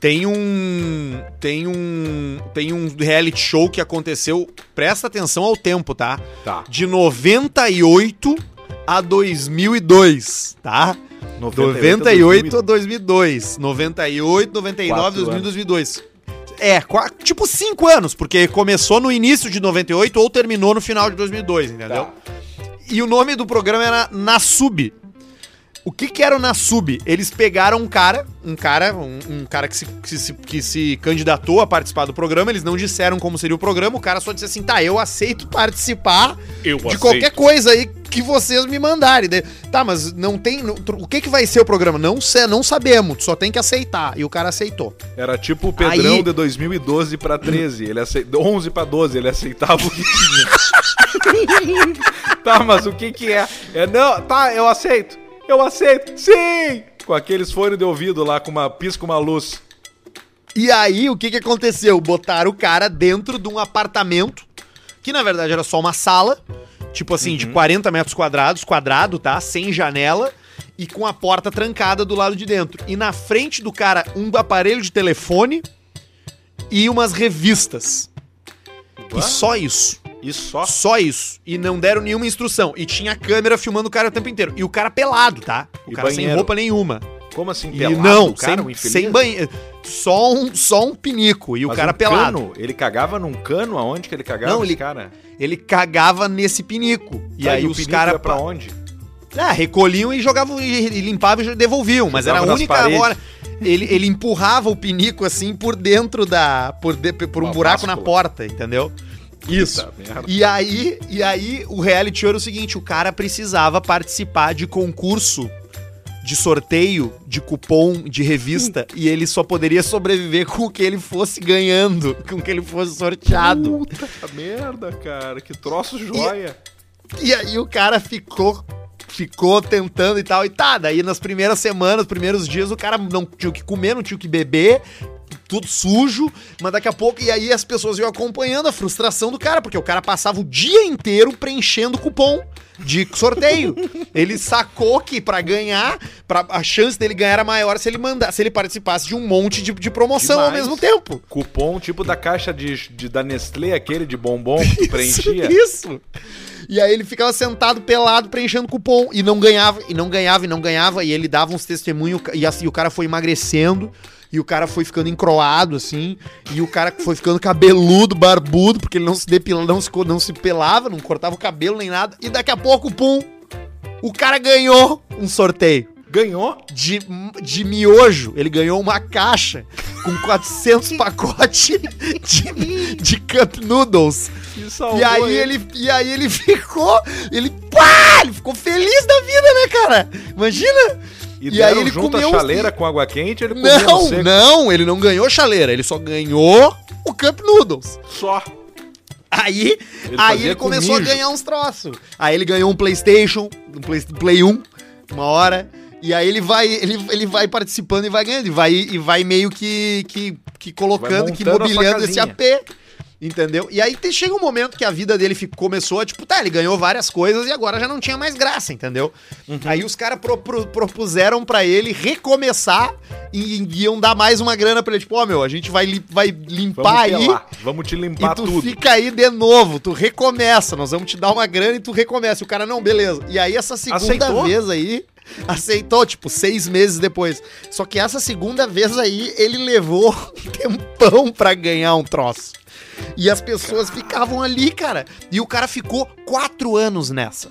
Speaker 1: Tem um. Tem um. Tem um reality show que aconteceu. Presta atenção ao tempo, tá?
Speaker 2: Tá.
Speaker 1: De 98 a 2002, tá? 98 a 2002. 98, 99,
Speaker 2: Quatro
Speaker 1: 2000,
Speaker 2: anos.
Speaker 1: 2002. É, tipo 5 anos, porque começou no início de 98 ou terminou no final de 2002, entendeu?
Speaker 2: Tá.
Speaker 1: E o nome do programa era Nasub. O que que era o Nasub? Eles pegaram um cara, um cara, um, um cara que se, que, se, que se candidatou a participar do programa, eles não disseram como seria o programa, o cara só disse assim, tá, eu aceito participar
Speaker 2: Eu
Speaker 1: de qualquer coisa aí que vocês me mandarem. Tá, mas não tem, o que que vai ser o programa? Não sei, não sabemos, só tem que aceitar. E o cara aceitou.
Speaker 2: Era tipo o Pedrão
Speaker 1: Aí-
Speaker 2: de 2012 pra 13. Ele aceitou 11 pra 12, ele aceitava o que tinha. tá, mas o que que é? É não, tá, eu aceito. Eu aceito. Sim! Com aqueles fones de ouvido lá com uma pisca uma luz.
Speaker 1: E aí, o que que aconteceu? Botaram o cara dentro de um apartamento, que na verdade era só uma sala, tipo assim, de 40 metros quadrados, quadrado, tá? Sem janela, e com a porta trancada do lado de dentro. E na frente do cara, um aparelho de telefone e umas revistas. E só isso.
Speaker 2: E só.
Speaker 1: Só isso. E não deram nenhuma instrução. E tinha câmera filmando o cara o tempo inteiro. E o cara pelado, tá? O
Speaker 2: E
Speaker 1: cara sem
Speaker 2: banheiro?
Speaker 1: roupa nenhuma.
Speaker 2: Como assim,
Speaker 1: E
Speaker 2: pelado,
Speaker 1: não,
Speaker 2: o cara,
Speaker 1: sem,
Speaker 2: infeliz?
Speaker 1: sem banheiro. Só um, só um pinico. E o
Speaker 2: Mas
Speaker 1: cara
Speaker 2: um
Speaker 1: pelado.
Speaker 2: Cano? Ele cagava num cano? Aonde que ele cagava,
Speaker 1: Não, ele-
Speaker 2: cara?
Speaker 1: Ele cagava nesse pinico. E
Speaker 2: Tá,
Speaker 1: aí
Speaker 2: o
Speaker 1: os caras.
Speaker 2: pra onde?
Speaker 1: Ah, recolhiam e jogavam e, e limpavam e devolviam. Mas era
Speaker 2: Jogava
Speaker 1: a
Speaker 2: nas
Speaker 1: única
Speaker 2: paredes.
Speaker 1: hora. Ele, ele empurrava o pinico assim por dentro da. por, de- por um
Speaker 2: Uma
Speaker 1: buraco na porta, entendeu? Isso.
Speaker 2: Puta.
Speaker 1: E aí, e aí o reality show era o seguinte: o cara precisava participar de concurso de sorteio de cupom de revista e ele só poderia sobreviver com o que ele fosse ganhando, com o que ele fosse sorteado.
Speaker 2: Puta merda, cara. Que troço joia.
Speaker 1: E aí o cara ficou ficou tentando e tal e tá, daí nas primeiras semanas, primeiros dias o cara não tinha o que comer, não tinha o que beber, tudo sujo, mas daqui a pouco e aí as pessoas iam acompanhando a frustração do cara, porque o cara passava o dia inteiro preenchendo cupom de sorteio. ele sacou que pra ganhar, pra, a chance dele ganhar era maior se ele mandar, se ele participasse de um monte de, de promoção ao
Speaker 2: Demais.
Speaker 1: mesmo tempo.
Speaker 2: Cupom tipo da caixa de, de- da Nestlé, aquele de bombom que tu preenchia.
Speaker 1: Isso. E aí ele ficava sentado pelado preenchendo cupom e não ganhava, e não ganhava, e não ganhava, e ele dava uns testemunhos e assim o cara foi emagrecendo. E o cara foi ficando encroado, assim. E o cara foi ficando cabeludo, barbudo, porque ele não se depilava, não se, não se pelava, não cortava o cabelo nem nada. E daqui a pouco, pum, o cara ganhou um sorteio
Speaker 2: Ganhou?
Speaker 1: de, de miojo. Ele ganhou uma caixa com 400 pacotes de, de cup noodles.
Speaker 2: E, salvou
Speaker 1: E aí ele, e aí ele ficou, ele, pá, ele ficou feliz da vida, né, cara? Imagina?
Speaker 2: E,
Speaker 1: e aí ele
Speaker 2: junto
Speaker 1: comeu
Speaker 2: a chaleira com água quente, ele
Speaker 1: Não,
Speaker 2: seco.
Speaker 1: não, ele não ganhou chaleira, ele só ganhou o Cup Noodles.
Speaker 2: Só.
Speaker 1: Aí,
Speaker 2: Ele
Speaker 1: aí ele
Speaker 2: com
Speaker 1: começou a ganhar uns troços. Aí ele ganhou um PlayStation, um Play, Play 1, uma hora. E aí ele vai, ele, ele vai participando e vai ganhando, e vai, e vai meio que, que, que colocando, que mobiliando esse. AP. Entendeu? E aí te- chega um momento que a vida dele fico- começou tipo, tá, ele ganhou várias coisas e agora já não tinha mais graça, entendeu?
Speaker 2: Uhum.
Speaker 1: Aí os caras pro- pro- propuseram pra ele recomeçar e, e iam dar mais uma grana pra ele. Tipo, ó, meu, a gente vai, li- vai limpar
Speaker 2: Vamos
Speaker 1: aí.
Speaker 2: Vamos te limpar
Speaker 1: E tu
Speaker 2: tudo.
Speaker 1: fica aí de novo, tu recomeça, nós vamos te dar uma grana e tu recomeça. E o cara, não, beleza. E aí essa segunda
Speaker 2: Aceitou?
Speaker 1: vez aí, Aceitou, tipo, seis meses depois. Só que essa segunda vez aí, ele levou um tempão pra ganhar um troço. E as pessoas ficavam ali, cara. E o cara ficou quatro anos nessa.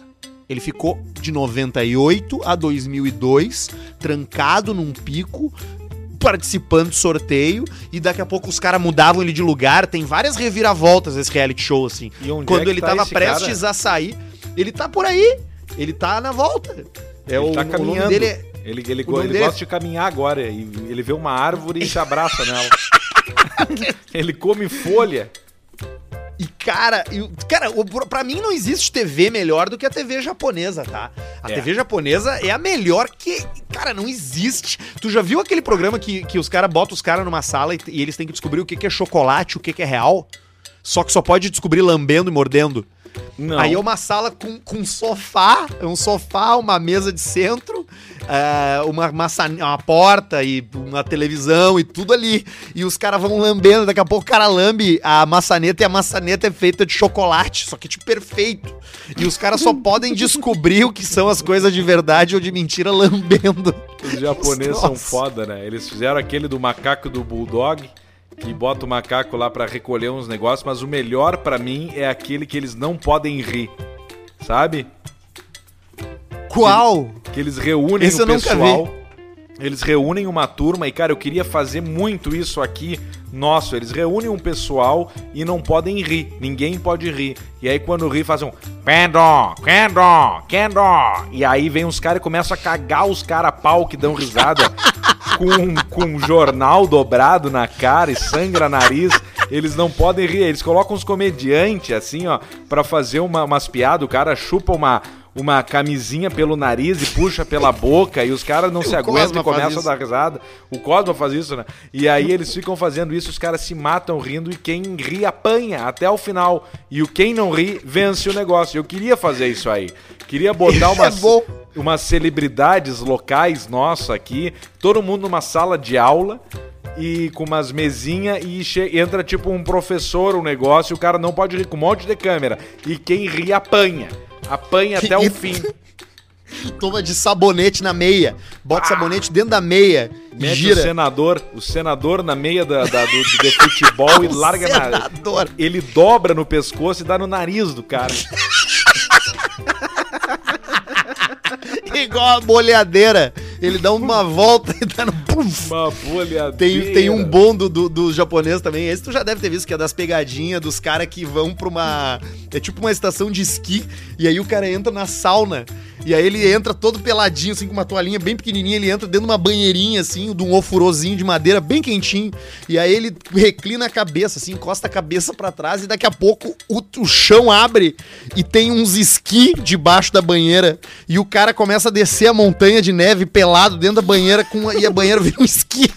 Speaker 1: Ele ficou de 98 a 2002, trancado num pico, participando do sorteio, e daqui a pouco os caras mudavam ele de lugar. Tem várias reviravoltas esse reality show, assim.
Speaker 2: E onde
Speaker 1: Quando
Speaker 2: é
Speaker 1: ele
Speaker 2: tá
Speaker 1: tava prestes a sair, ele tá por aí. Ele tá na volta. É
Speaker 2: ele
Speaker 1: o,
Speaker 2: tá
Speaker 1: o nome
Speaker 2: caminhando.
Speaker 1: dele é-
Speaker 2: Ele, ele,
Speaker 1: o
Speaker 2: go- ele
Speaker 1: dele é-
Speaker 2: gosta de caminhar agora. E ele vê uma árvore e se abraça nela. ele come folha.
Speaker 1: E, cara, e, cara, o- pra mim não existe TV melhor do que a TV japonesa, tá? A
Speaker 2: É.
Speaker 1: TV japonesa é a melhor que. Cara, não existe. Tu já viu aquele programa que, que os caras botam os caras numa sala e, e eles têm que descobrir o que, que é chocolate, o que, que é real? Só que só pode descobrir lambendo e mordendo.
Speaker 2: Não.
Speaker 1: Aí é uma sala com, com um sofá, um sofá, uma mesa de centro, é, uma, uma porta e uma televisão e tudo ali. E os caras vão lambendo, daqui a pouco o cara lambe a maçaneta e a maçaneta é feita de chocolate, só que tipo perfeito. E os caras só podem descobrir o que são as coisas de verdade ou de mentira lambendo.
Speaker 2: Os japoneses são foda, né? Eles fizeram aquele do macaco do bulldog, que bota o macaco lá pra recolher uns negócios, mas o melhor pra mim é aquele que eles não podem rir. Sabe?
Speaker 1: Qual?
Speaker 2: Que eles reúnem
Speaker 1: Esse
Speaker 2: o pessoal. Eles reúnem uma turma e, cara, eu queria fazer muito isso aqui. Nosso, eles reúnem um pessoal e não podem rir. Ninguém pode rir. E aí, quando ri, fazem um. Kendo, Kendo, Kendo. E aí vem os caras e começam a cagar os caras a pau que dão risada com, com um jornal dobrado na cara e sangra nariz. Eles não podem rir. Eles colocam uns comediantes assim, ó, pra fazer uma, umas piadas. O cara chupa uma, uma camisinha pelo nariz e puxa pela boca e os caras não se aguentam e começam a dar risada. O Cosma faz isso, né? E aí eles ficam fazendo isso, os caras se matam rindo e quem ri apanha até o final. E o quem não ri vence o negócio. Eu queria fazer isso aí. Queria botar
Speaker 1: É
Speaker 2: umas, celebridades locais nossa aqui, todo mundo numa sala de aula e com umas mesinhas e entra tipo um professor, um negócio, e o cara não pode rir com um monte de câmera. E quem ri apanha. Apanha até o fim.
Speaker 1: Toma de sabonete na meia. Bota sabonete dentro da meia.
Speaker 2: Mete o
Speaker 1: gira.
Speaker 2: senador, o senador na meia da, da- do, de futebol e
Speaker 1: O
Speaker 2: larga na.
Speaker 1: senador.
Speaker 2: Ele dobra no pescoço e dá no nariz do cara.
Speaker 1: Igual a boleadeira. Ele dá uma volta e dá no. Puf.
Speaker 2: Uma bolha.
Speaker 1: Tem, tem um bom do, do, do japonês também. Esse tu já deve ter visto, que é das pegadinhas dos caras que vão pra uma. É tipo uma estação de esqui. E aí o cara entra na sauna. E aí ele entra todo peladinho, assim, com uma toalhinha bem pequenininha. Ele entra dentro de uma banheirinha, assim, de um ofurozinho de madeira bem quentinho. E aí ele reclina a cabeça, assim, encosta a cabeça pra trás. E daqui a pouco o, o chão abre e tem uns esqui debaixo da banheira. E o cara começa a descer a montanha de neve pelado dentro da banheira com, e a banheira vira um esqui.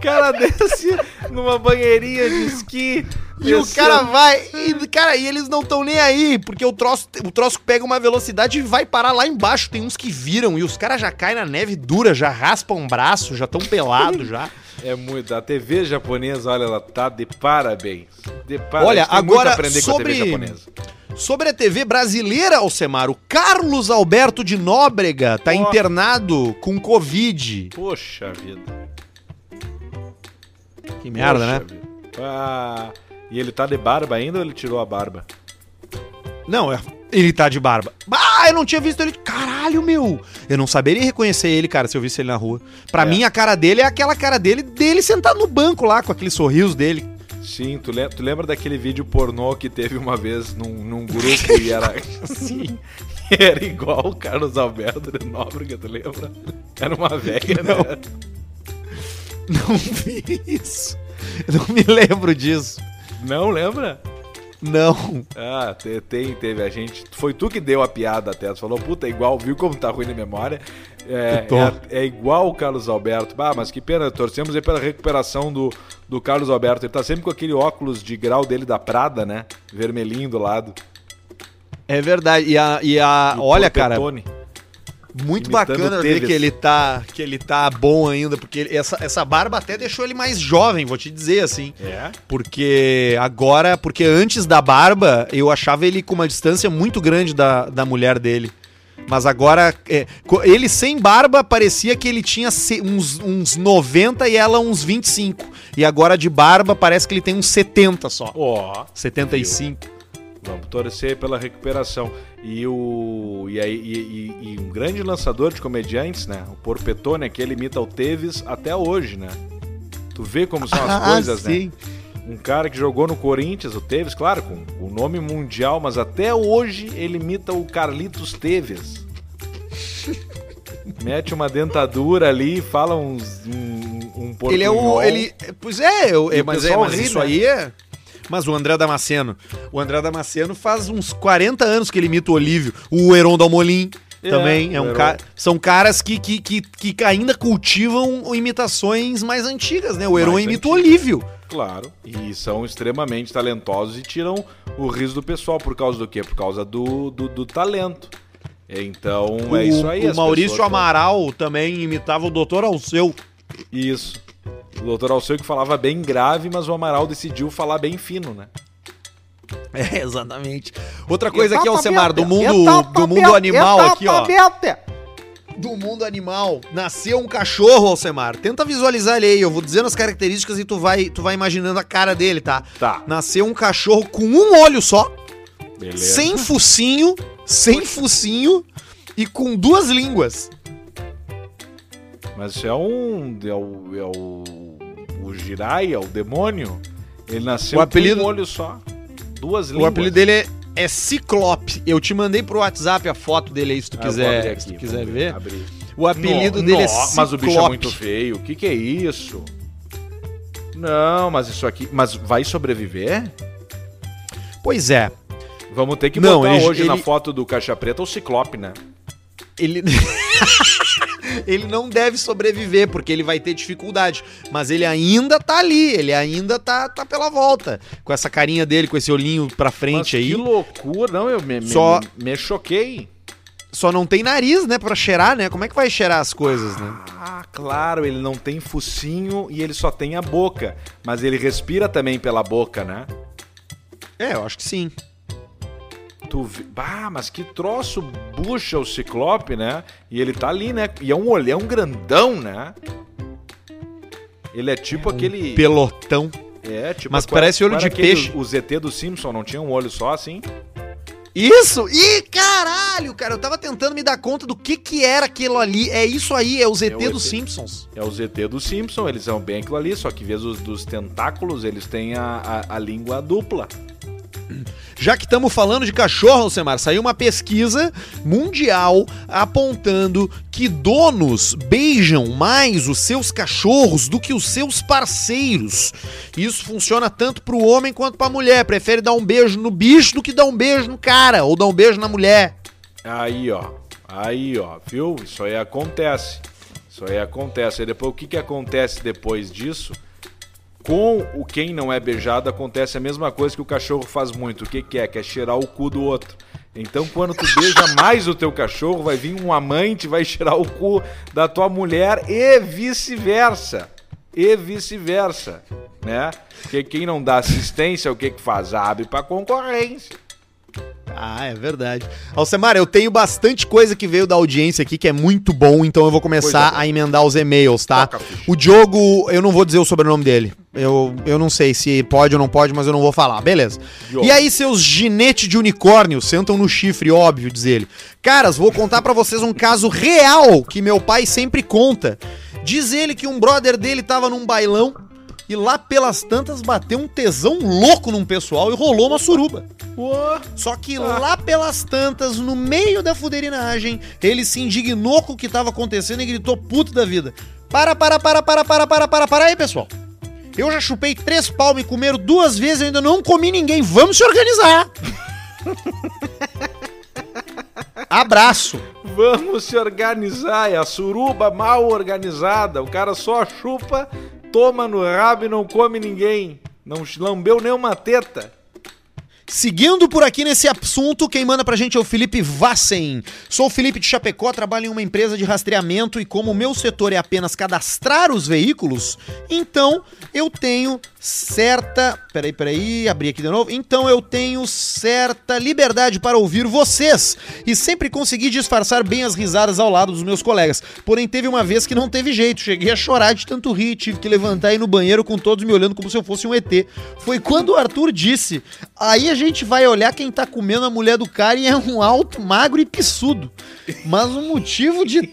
Speaker 2: Cara desce numa banheirinha de esqui.
Speaker 1: E o cara vai. E, cara, e eles não estão nem aí, porque o troço, o troço pega uma velocidade e vai parar lá embaixo. Tem uns que viram e os caras já caem na neve dura, já raspam um braço, já estão pelados já.
Speaker 2: É muito. A TV japonesa, olha, ela tá de parabéns. De parabéns.
Speaker 1: Olha, agora
Speaker 2: com a TV
Speaker 1: sobre-
Speaker 2: japonesa.
Speaker 1: Sobre a TV brasileira, Alcemar, o Carlos Alberto de Nóbrega tá
Speaker 2: Ó.
Speaker 1: internado com Covid.
Speaker 2: Poxa vida.
Speaker 1: Que merda,
Speaker 2: Poxa
Speaker 1: né?
Speaker 2: vida. Ah, e ele tá de barba ainda ou ele tirou a barba?
Speaker 1: Não, é- ele tá de barba. Ah, eu não tinha visto ele. Caralho, meu. Eu não saberia reconhecer ele, cara, se eu visse ele na rua. Pra
Speaker 2: É.
Speaker 1: mim, a cara dele é aquela cara dele, dele sentado no banco lá, com aquele sorriso dele.
Speaker 2: Sim, tu, le- tu lembra daquele vídeo pornô que teve uma vez num, num grupo e era assim? Era igual o Carlos Alberto de Nóbrega, tu lembra? Era uma velha,
Speaker 1: Não.
Speaker 2: né?
Speaker 1: Não vi isso. Eu não me lembro disso.
Speaker 2: Não lembra?
Speaker 1: Não.
Speaker 2: Ah, te- tem, teve a gente. Foi tu que deu a piada até. Tu falou, puta, é igual, viu como tá ruim na memória? É, é, é igual o Carlos Alberto. Ah, mas que pena, torcemos aí pela recuperação do, do Carlos Alberto. Ele tá sempre com aquele óculos de grau dele da Prada, né? Vermelhinho do lado.
Speaker 1: É verdade. E a. E a
Speaker 2: E
Speaker 1: olha, cara,
Speaker 2: Porpetone.
Speaker 1: Muito bacana ver que ele tá. Que ele tá bom ainda, porque ele- essa, essa barba até deixou ele mais jovem, vou te dizer assim.
Speaker 2: É?
Speaker 1: Porque agora, porque antes da barba, eu achava ele com uma distância muito grande da, da mulher dele. Mas agora, é, ele sem barba parecia que ele tinha uns, uns 90 e ela uns 25. E agora de barba parece que ele tem uns 70 só.
Speaker 2: Ó,
Speaker 1: 75.
Speaker 2: vamos torcer pela recuperação. E o e, aí, e, e- um grande lançador de comediantes, né? O Porpetone, que ele imita o Teves até hoje, né? Tu vê como são as coisas, né? Um cara que jogou no Corinthians, o Teves, claro, com o nome mundial, mas até hoje ele imita o Carlitos Teves. Mete uma dentadura ali, fala uns um, um
Speaker 1: Ele é o. Ele, pois é, eu, é, mas, é, mas
Speaker 2: ri,
Speaker 1: isso
Speaker 2: né?
Speaker 1: aí é. Mas o André Damasceno. O André Damasceno faz uns 40 anos que ele imita o Olívio. O Heron Dalmolin
Speaker 2: É,
Speaker 1: também. É
Speaker 2: o
Speaker 1: um
Speaker 2: Heron.
Speaker 1: ca... São caras que, que, que, que ainda cultivam imitações mais antigas, né? O Heron
Speaker 2: Mais
Speaker 1: imita o. Olívio.
Speaker 2: Claro, e são extremamente talentosos e tiram o riso do pessoal. Por causa do quê? Por causa do, do, do talento. Então, é isso aí.
Speaker 1: O Maurício
Speaker 2: pessoas-
Speaker 1: Amaral também imitava o Dr. Alceu.
Speaker 2: Isso. O doutor Alceu que falava bem grave, mas o Amaral decidiu falar bem fino, né?
Speaker 1: É, exatamente. Outra coisa aqui, Alcemar, do mundo, do mundo animal aqui, ó. Do mundo animal. Nasceu um cachorro, Alcemar. Tenta visualizar ele aí. Eu vou dizendo as características e tu vai, tu vai imaginando a cara dele, tá?
Speaker 2: Tá.
Speaker 1: Nasceu um cachorro com um olho só,
Speaker 2: Beleza.
Speaker 1: sem focinho, sem focinho e com duas línguas.
Speaker 2: Mas isso é um. É o. É o, o Jiraiya, o demônio. Ele nasceu
Speaker 1: O apelido-
Speaker 2: com um olho só. Duas
Speaker 1: O
Speaker 2: línguas.
Speaker 1: apelido dele é, é Ciclope. Eu te mandei pro WhatsApp a foto dele aí, se tu
Speaker 2: Ah,
Speaker 1: quiser,
Speaker 2: aqui,
Speaker 1: se tu quiser ver.
Speaker 2: abrir.
Speaker 1: O apelido
Speaker 2: No-
Speaker 1: dele é
Speaker 2: no-
Speaker 1: Ciclope.
Speaker 2: Mas o bicho é muito feio. O que, que é isso? Não, mas isso aqui. Mas vai sobreviver?
Speaker 1: Pois é.
Speaker 2: Vamos ter que
Speaker 1: Não,
Speaker 2: botar
Speaker 1: ele-
Speaker 2: hoje na
Speaker 1: ele-
Speaker 2: foto do Caixa Preta o Ciclope, né?
Speaker 1: Ele. ele não deve sobreviver, porque ele vai ter dificuldade. Mas ele ainda tá ali, ele ainda tá, tá pela volta. Com essa carinha dele, com esse olhinho pra
Speaker 2: Mas
Speaker 1: frente aí.
Speaker 2: que loucura. Não, eu me-
Speaker 1: Só-
Speaker 2: me, me choquei.
Speaker 1: Só não tem nariz, né, pra cheirar, né? Como é que vai cheirar as coisas, né?
Speaker 2: Ah, claro, ele não tem focinho e ele só tem a boca. Mas ele respira também pela boca, né?
Speaker 1: É, eu acho que sim.
Speaker 2: Tu vi... Bah, mas que troço bucha o Ciclope, né? E ele tá ali, né? E é um olhão grandão, né? Ele é tipo aquele.
Speaker 1: Pelotão.
Speaker 2: É, tipo.
Speaker 1: Mas
Speaker 2: qual-
Speaker 1: parece olho de
Speaker 2: aquele-
Speaker 1: peixe.
Speaker 2: O ZT do Simpson não tinha um olho só assim?
Speaker 1: Isso! Ih, caralho, cara, eu tava tentando me dar conta do que que era aquilo ali. É isso aí, é o ZT
Speaker 2: É
Speaker 1: dos. Simpsons.
Speaker 2: É o ZT do Simpson, eles são bem aquilo ali, só que em vez dos, dos tentáculos, eles têm a, a, a língua dupla.
Speaker 1: Já que estamos falando de cachorro, Alcemar, saiu uma pesquisa mundial apontando que donos beijam mais os seus cachorros do que os seus parceiros. Isso funciona tanto pro homem quanto pra mulher. Prefere dar um beijo no bicho do que dar um beijo no cara ou dar um beijo na mulher.
Speaker 2: Aí, ó. Aí, ó. Viu? Isso aí acontece. Isso aí acontece. Aí depois, o que, que acontece depois disso? Com o quem não é beijado, acontece a mesma coisa que o cachorro faz muito. O que, que é? Quer cheirar o cu do outro. Então, quando tu beija mais o teu cachorro, vai vir um amante, vai cheirar o cu da tua mulher e vice-versa. E vice-versa, né? Porque quem não dá assistência, o que que faz? Abre pra concorrência.
Speaker 1: Ah, é verdade. Alcemar, eu tenho bastante coisa que veio da audiência aqui que é muito bom, então eu vou começar
Speaker 2: boa.
Speaker 1: a emendar os e-mails, tá?
Speaker 2: Toca.
Speaker 1: O Diogo, eu não vou dizer o sobrenome dele. Eu, eu não sei se pode ou não pode, mas eu não vou falar. Beleza.
Speaker 2: Diogo.
Speaker 1: E aí, seus ginete de unicórnio sentam no chifre, óbvio, diz ele. Caras, vou contar pra vocês um caso real que meu pai sempre conta. Diz ele que um brother dele tava num bailão e lá pelas tantas bateu um tesão louco num pessoal e rolou uma suruba. Só que lá pelas tantas, no meio da fuderinagem, ele se indignou com o que tava acontecendo e gritou puto da vida. Para, para, para, para, para, para, para, para aí, pessoal. Eu já chupei três pau, me comeram duas vezes, eu ainda não comi ninguém. Vamos se organizar. Abraço.
Speaker 2: Vamos se organizar, é a suruba mal organizada. O cara só chupa, toma no rabo e não come ninguém. Não lambeu nenhuma teta.
Speaker 1: Seguindo por aqui nesse assunto, quem manda pra gente é o Felipe Vassen. Sou o Felipe de Chapecó, trabalho em uma empresa de rastreamento e como o meu setor é apenas cadastrar os veículos, então eu tenho certa. Peraí, peraí, abri aqui de novo. Então eu tenho certa liberdade para ouvir vocês e sempre consegui disfarçar bem as risadas ao lado dos meus colegas. Porém, teve uma vez que não teve jeito, cheguei a chorar de tanto rir, tive que levantar e ir no banheiro com todos me olhando como se eu fosse um ET. Foi quando o Arthur disse: Aí a gente vai olhar quem tá comendo a mulher do cara e é um alto, magro e pissudo. Mas o motivo de.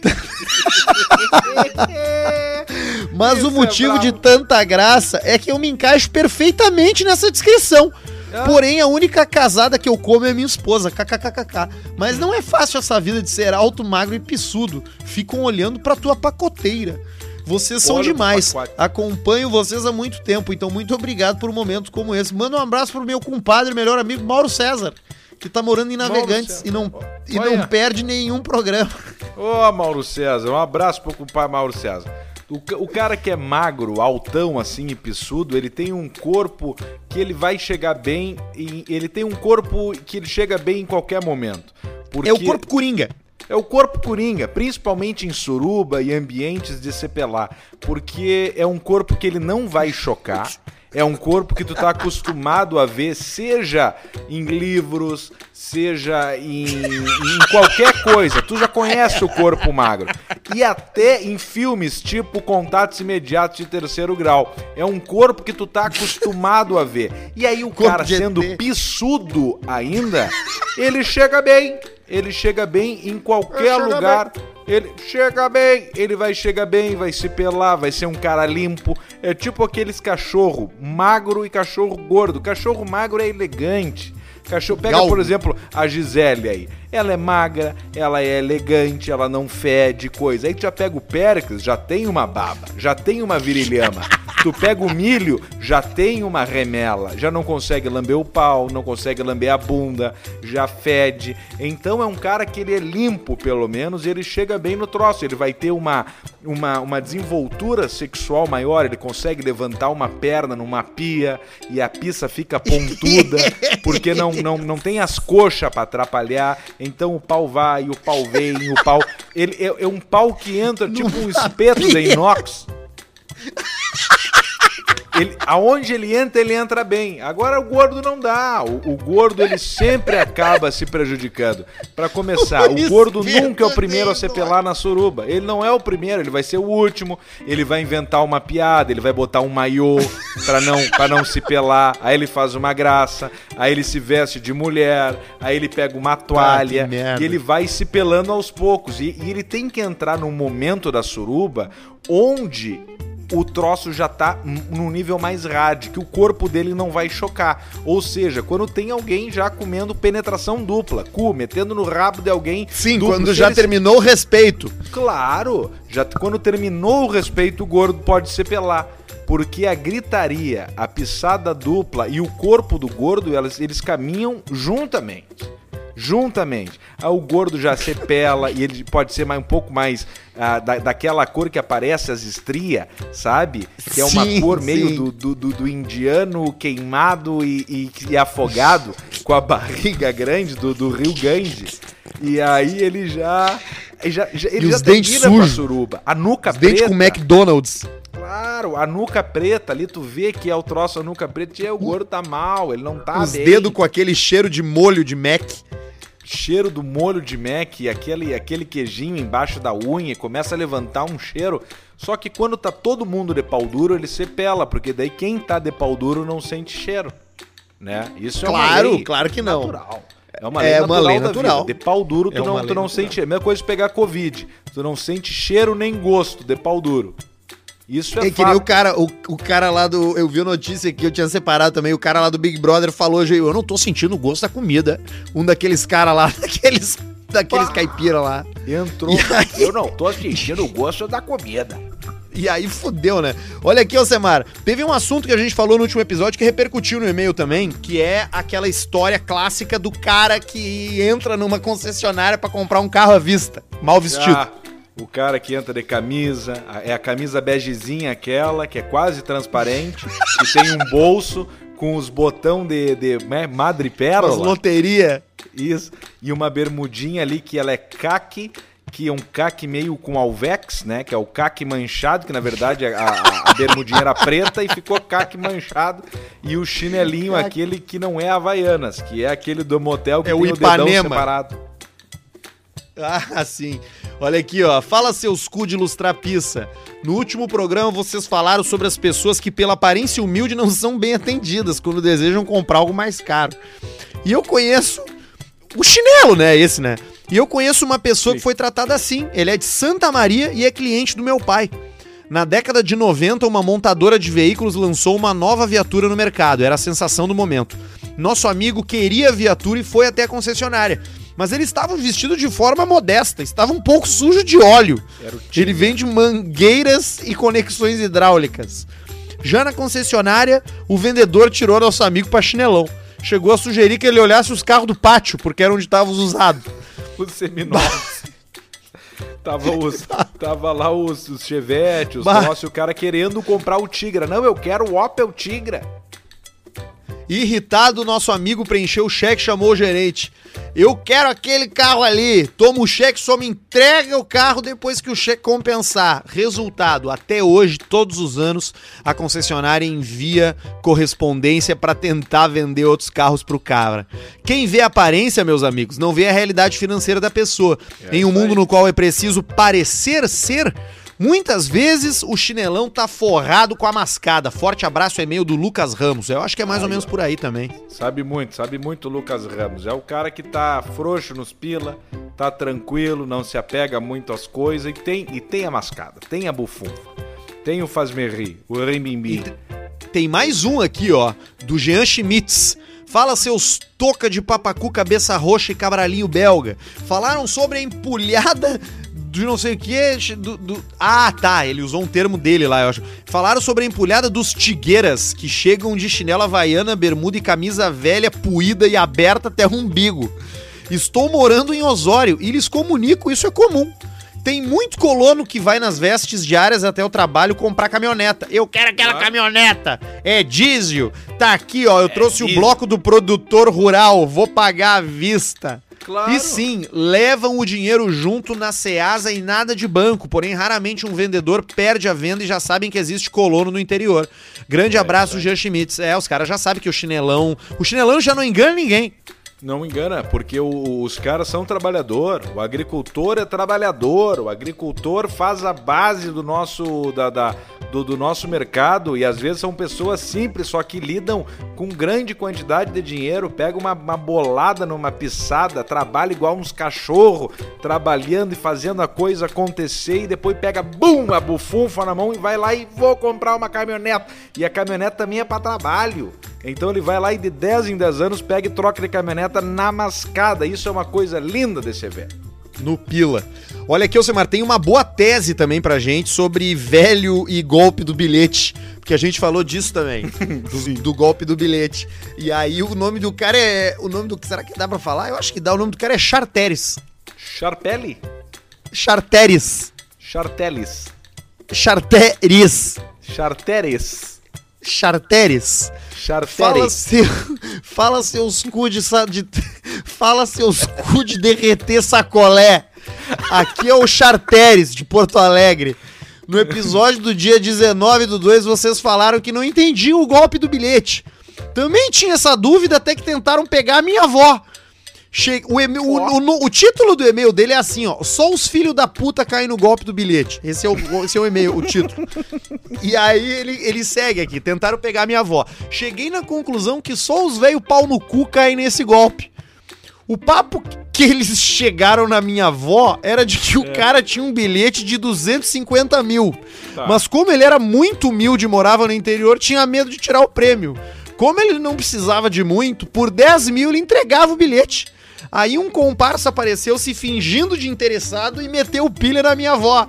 Speaker 1: Mas Isso o é motivo é de tanta graça é que eu me encaixo perfeitamente nessa descrição. Ah. Porém, a única casada que eu como é minha esposa, kkkk. Mas não é fácil essa vida de ser alto, magro e pissudo. Ficam olhando pra tua pacoteira. Vocês são Olha demais. Acompanho vocês há muito tempo, então muito obrigado por um momento como esse. Manda um abraço pro meu compadre, melhor amigo, Mauro César, que tá morando em Navegantes e não, e não perde nenhum programa.
Speaker 2: Ô, oh, Mauro César, um abraço pro compadre Mauro César. O, o, cara que é magro, altão assim e pissudo, ele tem um corpo que ele vai chegar bem. E ele tem um corpo que ele chega bem em qualquer momento.
Speaker 1: Porque... É o corpo coringa.
Speaker 2: É o corpo coringa, principalmente em suruba e ambientes de CPLA, porque é um corpo que ele não vai chocar. É um corpo que tu tá acostumado a ver, seja em livros, seja em, em, qualquer coisa. Tu já conhece o corpo magro. E até em filmes tipo Contatos Imediatos de Terceiro Grau. É um corpo que tu tá acostumado a ver. E aí o corpo cara sendo pissudo ainda, ele chega bem. Ele chega bem em qualquer lugar. Bem. Ele chega bem, ele vai chegar bem, vai se pelar, vai ser um cara limpo. É tipo aqueles cachorro magro e cachorro gordo. Cachorro magro é elegante. Cachorro, pega, por exemplo, a Gisele aí. Ela é magra, ela é elegante, ela não fede, coisa. Aí tu já pega o Péricles, já tem uma baba, já tem uma virilhama. Tu pega o milho, já tem uma remela, já não consegue lamber o pau, não consegue lamber a bunda, já fede. Então é um cara que ele é limpo, pelo menos, e ele chega bem no troço. Ele vai ter uma, uma, uma desenvoltura sexual maior, ele consegue levantar uma perna numa pia e a pista fica pontuda, porque não, não, não tem as coxas para atrapalhar. Então o pau vai, o pau vem, o pau. Ele é, é um pau que entra tipo um espeto de inox. Ele, aonde ele entra, ele entra bem. Agora o gordo não dá. O, o gordo ele sempre acaba se prejudicando. Para começar, o gordo nunca é o primeiro a se pelar na suruba. Ele não é o primeiro, ele vai ser o último. Ele vai inventar uma piada, ele vai botar um maiô para não para não se pelar. Aí ele faz uma graça, aí ele se veste de mulher, aí ele pega uma toalha ah, e ele vai se pelando aos poucos. E, e ele tem que entrar num momento da suruba onde o troço já tá num nível mais rádio, que o corpo dele não vai chocar. Ou seja, quando tem alguém já comendo penetração dupla, cu, metendo no rabo de alguém.
Speaker 1: Sim, duplo, quando já terminou o respeito.
Speaker 2: Claro, já quando terminou o respeito, o gordo pode se pelar. Porque a gritaria, a pisada dupla e o corpo do gordo, elas, eles caminham juntamente juntamente. Ah, o gordo já se pela e ele pode ser mais, um pouco mais ah, da, daquela cor que aparece as estrias, sabe? Que é uma sim, cor meio do, do, do, do, indiano queimado e, e, e, afogado, com a barriga grande do, do rio Ganges. E aí ele já. já, já ele
Speaker 1: e já os dentes sujos.
Speaker 2: suruba. A nuca
Speaker 1: os preta. Dente com McDonald's.
Speaker 2: Claro, a nuca preta ali, tu vê que é o troço a nuca preta e o gordo tá mal, ele não tá
Speaker 1: Os dedos com aquele cheiro de molho de Mac
Speaker 2: cheiro do molho de Mac e aquele, aquele queijinho embaixo da unha e começa a levantar um cheiro. Só que quando tá todo mundo de pau duro, ele se pela, porque daí quem tá de pau duro não sente cheiro. Né?
Speaker 1: Isso é claro, uma lei claro que não.
Speaker 2: natural. É uma lei é natural. Uma lei natural. De pau duro, tu é não, tu não sente. É a mesma coisa de pegar Covid. Tu não sente cheiro nem gosto de pau duro. Isso é,
Speaker 1: é que nem o cara, o, o cara lá do. Eu vi a notícia que eu tinha separado também. O cara lá do Big Brother falou hoje: Eu não tô sentindo o gosto da comida. Um daqueles caras lá, daqueles, daqueles caipira lá.
Speaker 2: Entrou. Aí... Eu não tô sentindo o gosto da comida.
Speaker 1: E aí fudeu, né? Olha aqui, Alcemar. Teve um assunto que a gente falou no último episódio que repercutiu no e-mail também, que é aquela história clássica do cara que entra numa concessionária para comprar um carro à vista, mal vestido. Ah.
Speaker 2: O cara que entra de camisa, é a camisa begezinha aquela, que é quase transparente, que tem um bolso com os botão de, de né, madrepérola.
Speaker 1: loteria.
Speaker 2: Isso. E uma bermudinha ali que ela é caque, que é um caque meio com alvex, né? Que é o caque manchado, que na verdade a, a, a bermudinha era preta e ficou caque manchado. E o chinelinho, aquele que não é Havaianas, que é aquele do motel que
Speaker 1: É
Speaker 2: tem
Speaker 1: o
Speaker 2: o dedão
Speaker 1: Ipanema.
Speaker 2: separado.
Speaker 1: Ah, sim. Olha aqui, ó. Fala seus cu de lustrapiça. No último programa vocês falaram sobre as pessoas que, pela aparência humilde, não são bem atendidas quando desejam comprar algo mais caro. E eu conheço o chinelo, né? Esse, né? E eu conheço uma pessoa
Speaker 2: Sim.
Speaker 1: que foi tratada assim. Ele é de Santa Maria e é cliente do meu pai. Na década de 90, uma montadora de veículos lançou uma nova viatura no mercado. Era a sensação do momento. Nosso amigo queria a viatura e foi até a concessionária. Mas ele estava vestido de forma modesta, estava um pouco sujo de óleo. Ele vende mangueiras e conexões hidráulicas. Já na concessionária, o vendedor tirou nosso amigo para chinelão. Chegou a sugerir que ele olhasse os carros do pátio, porque era onde estavam os usados.
Speaker 2: Os seminovos. tava, os, tava lá os, os Chevette, os
Speaker 1: Bah.
Speaker 2: e o cara querendo comprar o Tigra. Não, eu quero o Opel Tigra.
Speaker 1: Irritado, nosso amigo preencheu o cheque e chamou o gerente. Eu quero aquele carro ali. Toma o cheque, só me entrega o carro depois que o cheque compensar. Resultado: até hoje, todos os anos, a concessionária envia correspondência para tentar vender outros carros pro cara. Quem vê a aparência, meus amigos, não vê a realidade financeira da pessoa.
Speaker 2: É
Speaker 1: em um mundo no qual é preciso parecer ser. Muitas vezes o chinelão tá forrado com a mascada. Forte abraço, e-mail do Lucas Ramos. Eu acho que é mais ou
Speaker 2: Aí,
Speaker 1: menos
Speaker 2: ó.
Speaker 1: por aí também.
Speaker 2: Sabe muito, sabe muito o Lucas Ramos. É o cara que tá frouxo nos pila, tá tranquilo, não se apega muito às coisas e tem, e tem a mascada, tem a bufunfa, tem o fazmerri, o rimbimbi.
Speaker 1: Tem mais um aqui, ó, do Jean Schmitz. Fala seus toca de papacu, cabeça roxa e cabralinho belga. Falaram sobre a empulhada de não sei o que. Do, do- Ah, tá. Ele usou um termo dele lá, eu acho. Falaram sobre a empulhada dos tigueiras, que chegam de chinela havaiana, bermuda e camisa velha, puída e aberta até o umbigo. Estou morando em Osório e lhes comunico, isso é comum. Tem muito colono que vai nas vestes diárias até o trabalho comprar caminhoneta. Eu quero aquela
Speaker 2: Claro.
Speaker 1: caminhoneta. É diesel. Tá aqui, ó. Eu trouxe o
Speaker 2: diesel.
Speaker 1: bloco do produtor rural. Vou pagar à vista.
Speaker 2: Claro.
Speaker 1: E sim, levam o dinheiro junto na Ceasa e nada de banco. Porém, raramente um vendedor perde a venda e já sabem que existe colono no interior. Grande
Speaker 2: É,
Speaker 1: abraço,
Speaker 2: é.
Speaker 1: Jean Schmitz. É, os caras já sabem que o chinelão. O chinelão já não engana ninguém.
Speaker 2: Não engana, porque o- os caras são trabalhador, o agricultor é trabalhador, o agricultor faz a base do nosso, da, da- do, do nosso mercado e às vezes são pessoas simples, só que lidam com grande quantidade de dinheiro, pega uma, uma bolada numa pisada, trabalha igual uns cachorros, trabalhando e fazendo a coisa acontecer e depois pega, bum, a bufunfa na mão e vai lá e vou comprar uma caminhonete. E a caminhonete também é para trabalho. Então ele vai lá e de 10 em 10 anos pega e troca de caminhoneta na mascada. Isso é uma coisa linda desse evento.
Speaker 1: No Pila. Olha aqui, Alcemar, tem uma boa tese também pra gente sobre velho e golpe do bilhete. Porque a gente falou disso também. Do, do golpe do bilhete. E aí o nome do cara é. O nome do. Será que dá pra falar? Eu acho que dá. O nome do cara é Charteres.
Speaker 2: Charpelli?
Speaker 1: Charteres.
Speaker 2: Chartelis.
Speaker 1: Charteres.
Speaker 2: Charteres.
Speaker 1: Charteres. Fala,
Speaker 2: Charteres.
Speaker 1: seu, fala seus cu de, de Fala seus cu de derreter sacolé. Aqui é o Charteres de Porto Alegre. No episódio do dia 19 do 2, vocês falaram que não entendiam o golpe do bilhete. Também tinha essa dúvida até que tentaram pegar a minha avó. Che- o, eme- o- o- o título do e-mail dele é assim, ó. Só os filhos da puta caem no golpe do bilhete. Esse é o, esse é o e-mail, o título. E aí ele, ele segue aqui. Tentaram pegar minha avó. Cheguei na conclusão que só os velho pau no cu caem nesse golpe. O papo que eles chegaram na minha avó era de que o cara tinha um bilhete de 250 mil.
Speaker 2: Tá.
Speaker 1: Mas como ele era muito humilde e morava no interior, tinha medo de tirar o prêmio. Como ele não precisava de muito, por 10 mil ele entregava o bilhete. Aí um comparsa apareceu se fingindo de interessado e meteu o pilha na minha avó.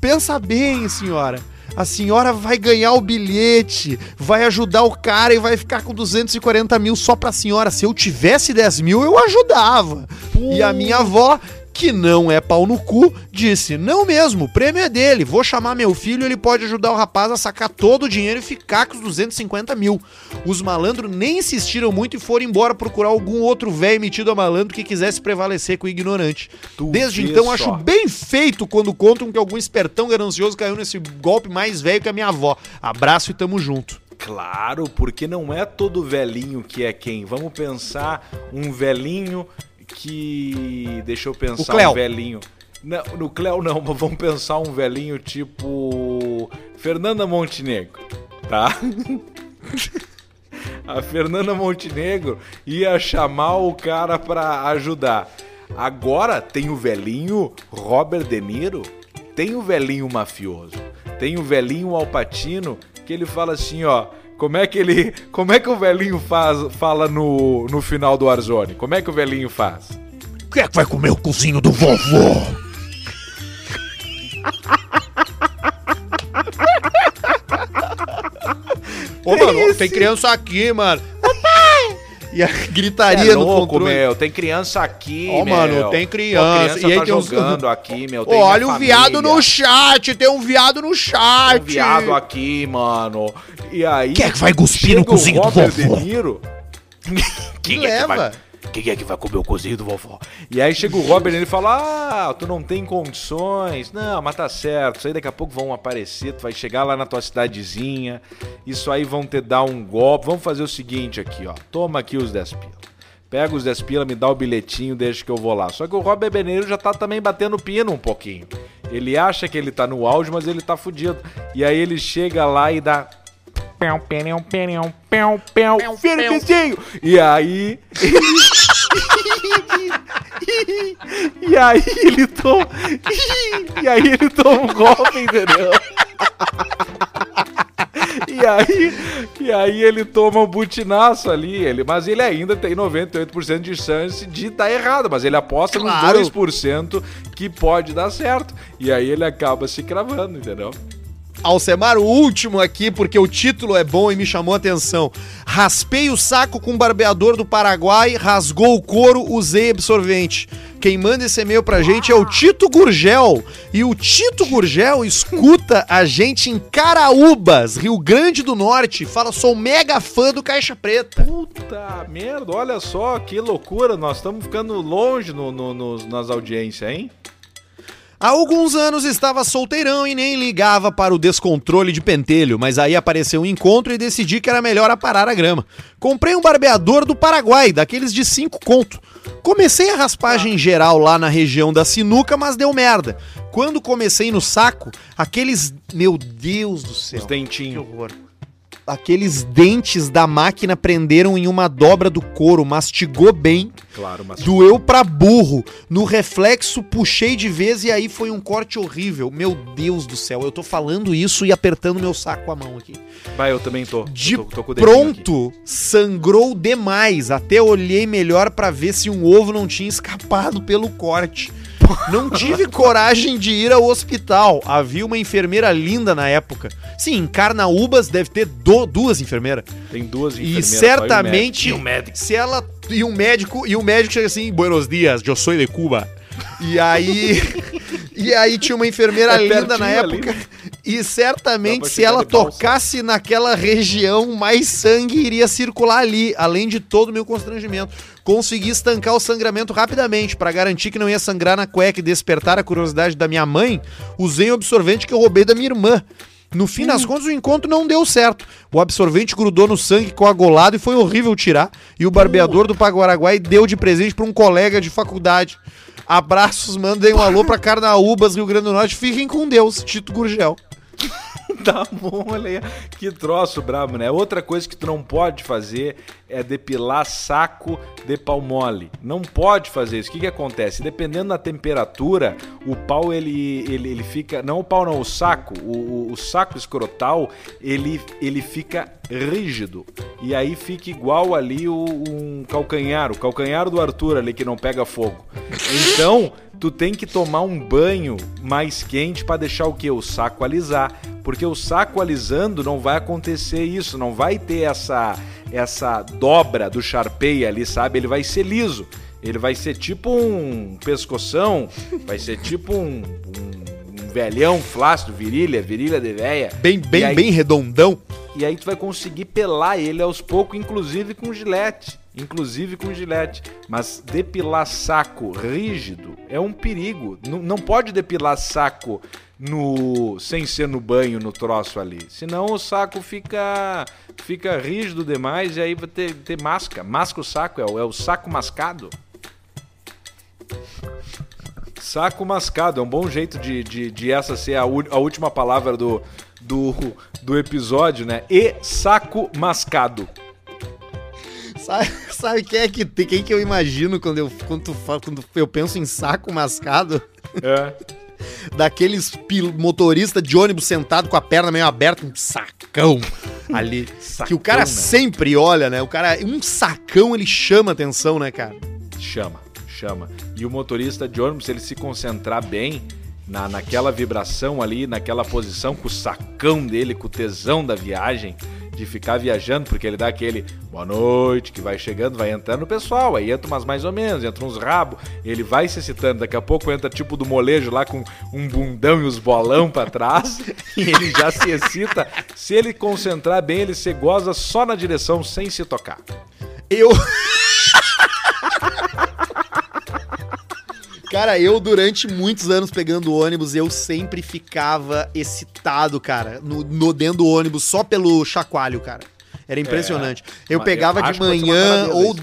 Speaker 1: Pensa bem, senhora. A senhora vai ganhar o bilhete, vai ajudar o cara e vai ficar com 240 mil só pra senhora. Se eu tivesse 10 mil, eu ajudava. E a minha avó que não é pau no cu, disse: Não mesmo, o prêmio é dele. Vou chamar meu filho, ele pode ajudar o rapaz a sacar todo o dinheiro e ficar com os 250 mil. Os malandros nem insistiram muito e foram embora procurar algum outro velho metido a malandro que quisesse prevalecer com o ignorante.
Speaker 2: Tu
Speaker 1: Desde então,
Speaker 2: só.
Speaker 1: acho bem feito quando contam que algum espertão ganancioso caiu nesse golpe mais velho que a minha avó. Abraço e tamo junto.
Speaker 2: Claro, porque não é todo velhinho que é quem. Vamos pensar um velhinho que. Deixa eu pensar
Speaker 1: O Cléo.
Speaker 2: um velhinho. Não, no Cléo não, mas vamos pensar um velhinho tipo. Fernanda Montenegro, tá? A Fernanda Montenegro ia chamar o cara pra ajudar. Agora tem o velhinho Robert De Niro, tem o velhinho mafioso, tem o velhinho Alpatino que ele fala assim, ó, como é que ele, como é que o velhinho faz, fala no, no final do Warzone? Como é que o velhinho faz?
Speaker 1: Quem é que vai comer o cozinho do vovô? Ô, mano, tem criança aqui, mano. E a gritaria
Speaker 2: é
Speaker 1: no
Speaker 2: louco,
Speaker 1: controle.
Speaker 2: meu, tem criança aqui,
Speaker 1: Ó,
Speaker 2: meu.
Speaker 1: mano, tem
Speaker 2: Pô,
Speaker 1: criança.
Speaker 2: criança
Speaker 1: E aí
Speaker 2: tá
Speaker 1: tem uns-
Speaker 2: jogando aqui, meu. tem
Speaker 1: Olha o viado no chat, tem um viado no chat.
Speaker 2: Tem um viado aqui, mano. E aí.
Speaker 1: Quem é que vai cuspir no cozinho do vovô?
Speaker 2: De Niro. Quem é que
Speaker 1: Leva.
Speaker 2: vai. Quem é que vai comer o cozinho do vovó? E aí chega o Robert e ele fala: Ah, tu não tem condições. Não, mas tá certo. Isso aí daqui a pouco vão aparecer. Tu vai chegar lá na tua cidadezinha. Isso aí vão te dar um golpe. Vamos fazer o seguinte aqui, ó. Toma aqui os 10 pila. Pega os 10 pila, me dá o bilhetinho, deixa que eu vou lá. Só que o Robert Beneiro já tá também batendo pino um pouquinho. Ele acha que ele tá no auge, mas ele tá fudido. E aí ele chega lá e dá. Pão, pão, pão, pão, pão, filho vizinho. E aí. e aí ele toma. e aí ele toma um golpe, entendeu? E aí, e aí ele toma um butinaço ali, ele, mas ele ainda tem 98% de chance de estar errado, mas ele aposta
Speaker 1: Claro.
Speaker 2: nos 2% que pode dar certo. E aí ele acaba se cravando, entendeu?
Speaker 1: Alcemar, o último aqui, porque o título é bom e me chamou a atenção. Raspei o saco com o barbeador do Paraguai, rasgou o couro, usei absorvente. Quem manda esse e-mail pra gente é o Tito Gurgel. E o Tito Gurgel escuta a gente em Caraúbas, Rio Grande do Norte. Fala, sou mega fã do Caixa Preta.
Speaker 2: Puta merda, olha só que loucura, nós estamos ficando longe no, no- nos- nas audiências, hein?
Speaker 1: Há alguns anos estava solteirão e nem ligava para o descontrole de pentelho, mas aí apareceu um encontro e decidi que era melhor aparar a grama. Comprei um barbeador do Paraguai, daqueles de 5 conto. Comecei a raspagem geral lá na região da sinuca, mas deu merda. Quando comecei no saco, aqueles. Meu Deus do céu.
Speaker 2: Os dentinhos.
Speaker 1: horror. Aqueles dentes da máquina prenderam em uma dobra do couro, mastigou bem,
Speaker 2: Claro.
Speaker 1: Doeu pra burro. No reflexo, puxei de vez e aí foi um corte horrível. Meu Deus do céu, eu tô falando isso e apertando meu saco com a mão aqui.
Speaker 2: Vai, eu também tô.
Speaker 1: De
Speaker 2: tô, tô
Speaker 1: pronto, sangrou demais. Até olhei melhor pra ver se um ovo não tinha escapado pelo corte. Não tive coragem de ir ao hospital. Havia uma enfermeira linda na época. Sim, em Carnaúbas deve ter do- duas enfermeiras.
Speaker 2: Tem duas
Speaker 1: E
Speaker 2: enfermeiras.
Speaker 1: certamente,
Speaker 2: só, e um médico.
Speaker 1: se ela e um médico e o médico chega assim, Buenos dias, eu sou de Cuba. E aí e aí tinha uma enfermeira
Speaker 2: É
Speaker 1: linda na época.
Speaker 2: ali.
Speaker 1: E certamente se ela tocasse naquela região, mais sangue iria circular ali, além de todo o meu constrangimento. Consegui estancar o sangramento rapidamente para garantir que não ia sangrar na cueca e despertar a curiosidade da minha mãe. Usei o absorvente que eu roubei da minha irmã. No fim
Speaker 2: Hum.
Speaker 1: das contas, o encontro não deu certo. O absorvente grudou no sangue coagulado e foi horrível tirar. E o barbeador do Paguaraguai deu de presente para um colega de faculdade. Abraços, mandem um alô pra Carnaúbas, Rio Grande do Norte. Fiquem com Deus, Tito Gurgel.
Speaker 2: Tá bom, olha aí. Que troço brabo, né? Outra coisa que tu não pode fazer é depilar saco de pau mole. Não pode fazer isso. O que, que acontece? Dependendo da temperatura, o pau ele, ele, ele fica. Não o pau, não, o saco. O, o, o saco escrotal ele, ele fica rígido. E aí fica igual ali o, um calcanhar, o calcanhar do Arthur ali que não pega fogo. Então, tu tem que tomar um banho mais quente para deixar o que? O saco alisar. Porque o saco alisando não vai acontecer isso, não vai ter essa essa dobra do Sharpei ali, sabe? Ele vai ser liso. Ele vai ser tipo um pescoção, vai ser tipo um, um, um velhão flácido, virilha, virilha de véia.
Speaker 1: Bem, bem,
Speaker 2: aí-
Speaker 1: bem redondão.
Speaker 2: E aí tu vai conseguir pelar ele aos poucos, inclusive com gilete. Inclusive com gilete. Mas depilar saco rígido é um perigo. Não, não pode depilar saco no sem ser no banho, no troço ali. Senão o saco fica fica rígido demais e aí vai ter, ter masca. Masca o saco, é o, é o saco mascado. Saco mascado, é um bom jeito de, de, de essa ser a, a última palavra do, do, do episódio, né? E saco mascado.
Speaker 1: Sabe, sabe quem é que quem que eu imagino quando eu, quando, tu quando eu penso em saco mascado?
Speaker 2: É.
Speaker 1: Daqueles motorista de ônibus sentado com a perna meio aberta, um sacão ali. que o cara
Speaker 2: né?
Speaker 1: sempre olha, né? O cara, um sacão ele chama atenção, né, cara?
Speaker 2: Chama, chama. E o motorista de ônibus, se ele se concentrar bem na, naquela vibração ali, naquela posição, com o sacão dele, com o tesão da viagem, de ficar viajando, porque ele dá aquele boa noite, que vai chegando, vai entrando o pessoal, aí entra umas mais ou menos, entra uns rabos, ele vai se excitando, daqui a pouco entra tipo do molejo lá com um bundão e os bolão pra trás, e ele já se excita. Se ele concentrar bem, ele se goza só na direção, sem se tocar.
Speaker 1: Eu. Cara, eu durante muitos anos pegando ônibus, eu sempre ficava excitado, cara, no, no dentro do ônibus só pelo chacoalho, cara. Era impressionante. eu
Speaker 2: mas
Speaker 1: pegava
Speaker 2: eu
Speaker 1: de manhã ou,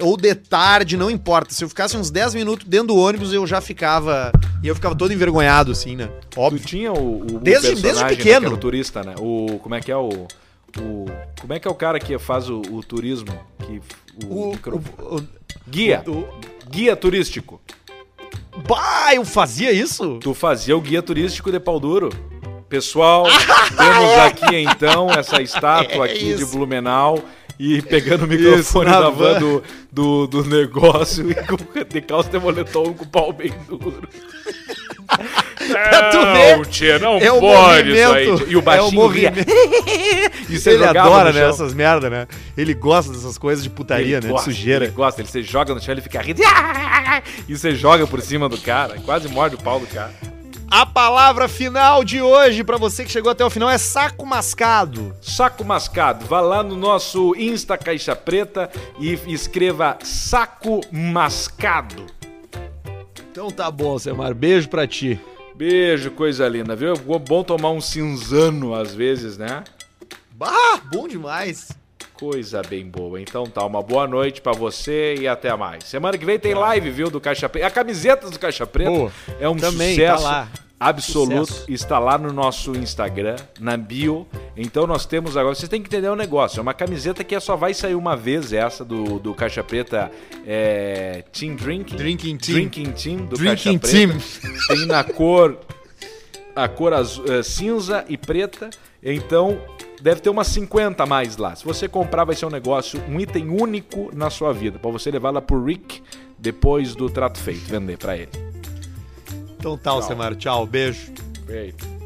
Speaker 1: ou de tarde, não importa. Se eu ficasse uns 10 minutos dentro do ônibus, eu já ficava. E eu ficava todo envergonhado, assim, né?
Speaker 2: Tu
Speaker 1: Óbvio.
Speaker 2: tinha o, o
Speaker 1: Desde- desde
Speaker 2: né,
Speaker 1: pequeno.
Speaker 2: que era o turista, né? O como é que é o, o como é que é o cara que faz o, o turismo que o,
Speaker 1: O,
Speaker 2: micro-
Speaker 1: o, o,
Speaker 2: guia,
Speaker 1: o-
Speaker 2: guia turístico.
Speaker 1: Bah, eu fazia isso?
Speaker 2: Tu fazia o guia turístico de pau duro. Pessoal, temos aqui então essa estátua
Speaker 1: É
Speaker 2: aqui de
Speaker 1: isso.
Speaker 2: Blumenau e pegando o microfone
Speaker 1: na
Speaker 2: da
Speaker 1: van.
Speaker 2: van do, do, do negócio e com de calça de moletom com o pau bem duro.
Speaker 1: Pra tu ver,
Speaker 2: Não, tia, não
Speaker 1: é o
Speaker 2: pode isso aí.
Speaker 1: movimento,
Speaker 2: tia. E o
Speaker 1: é o
Speaker 2: baixinho ria.
Speaker 1: movimento.
Speaker 2: E você
Speaker 1: Ele adora, né, essas merda, né? Ele gosta dessas coisas de putaria,
Speaker 2: Ele
Speaker 1: né?
Speaker 2: gosta,
Speaker 1: de sujeira.
Speaker 2: Ele gosta, ele se joga no chão, ele fica rindo. E você joga por cima do cara, quase morde o pau do cara.
Speaker 1: A palavra final de hoje, pra você que chegou até o final, é saco mascado.
Speaker 2: Saco mascado, vá lá no nosso Insta Caixa Preta e escreva saco mascado.
Speaker 1: Então tá bom, Semar. Beijo pra ti.
Speaker 2: Beijo, coisa linda, viu? É bom tomar um cinzano às vezes, né?
Speaker 1: Bah, bom demais.
Speaker 2: Coisa bem boa. Então tá, uma boa noite pra você e até mais. Semana que vem tem live, viu, do Caixa Preta. A camiseta do Caixa Preta
Speaker 1: Boa.
Speaker 2: é um
Speaker 1: Também,
Speaker 2: sucesso
Speaker 1: tá lá.
Speaker 2: Absoluto.
Speaker 1: Sucesso.
Speaker 2: Está lá no nosso Instagram, na bio. Então nós temos agora... Vocês têm que entender o negócio. É uma camiseta que só vai sair uma vez, essa do, do Caixa Preta é, Team Drinking.
Speaker 1: Drinking Team.
Speaker 2: Drinking Team do
Speaker 1: Drinking
Speaker 2: Caixa Preta.
Speaker 1: Team.
Speaker 2: Tem na cor a cor azu- eh, cinza e preta. Então deve ter umas 50 a mais lá. Se você comprar, vai ser um negócio, um item único na sua vida. Pra você levar lá pro Rick depois do trato feito, vender pra ele.
Speaker 1: Então tá, Semar. Tchau, beijo.
Speaker 2: Feito.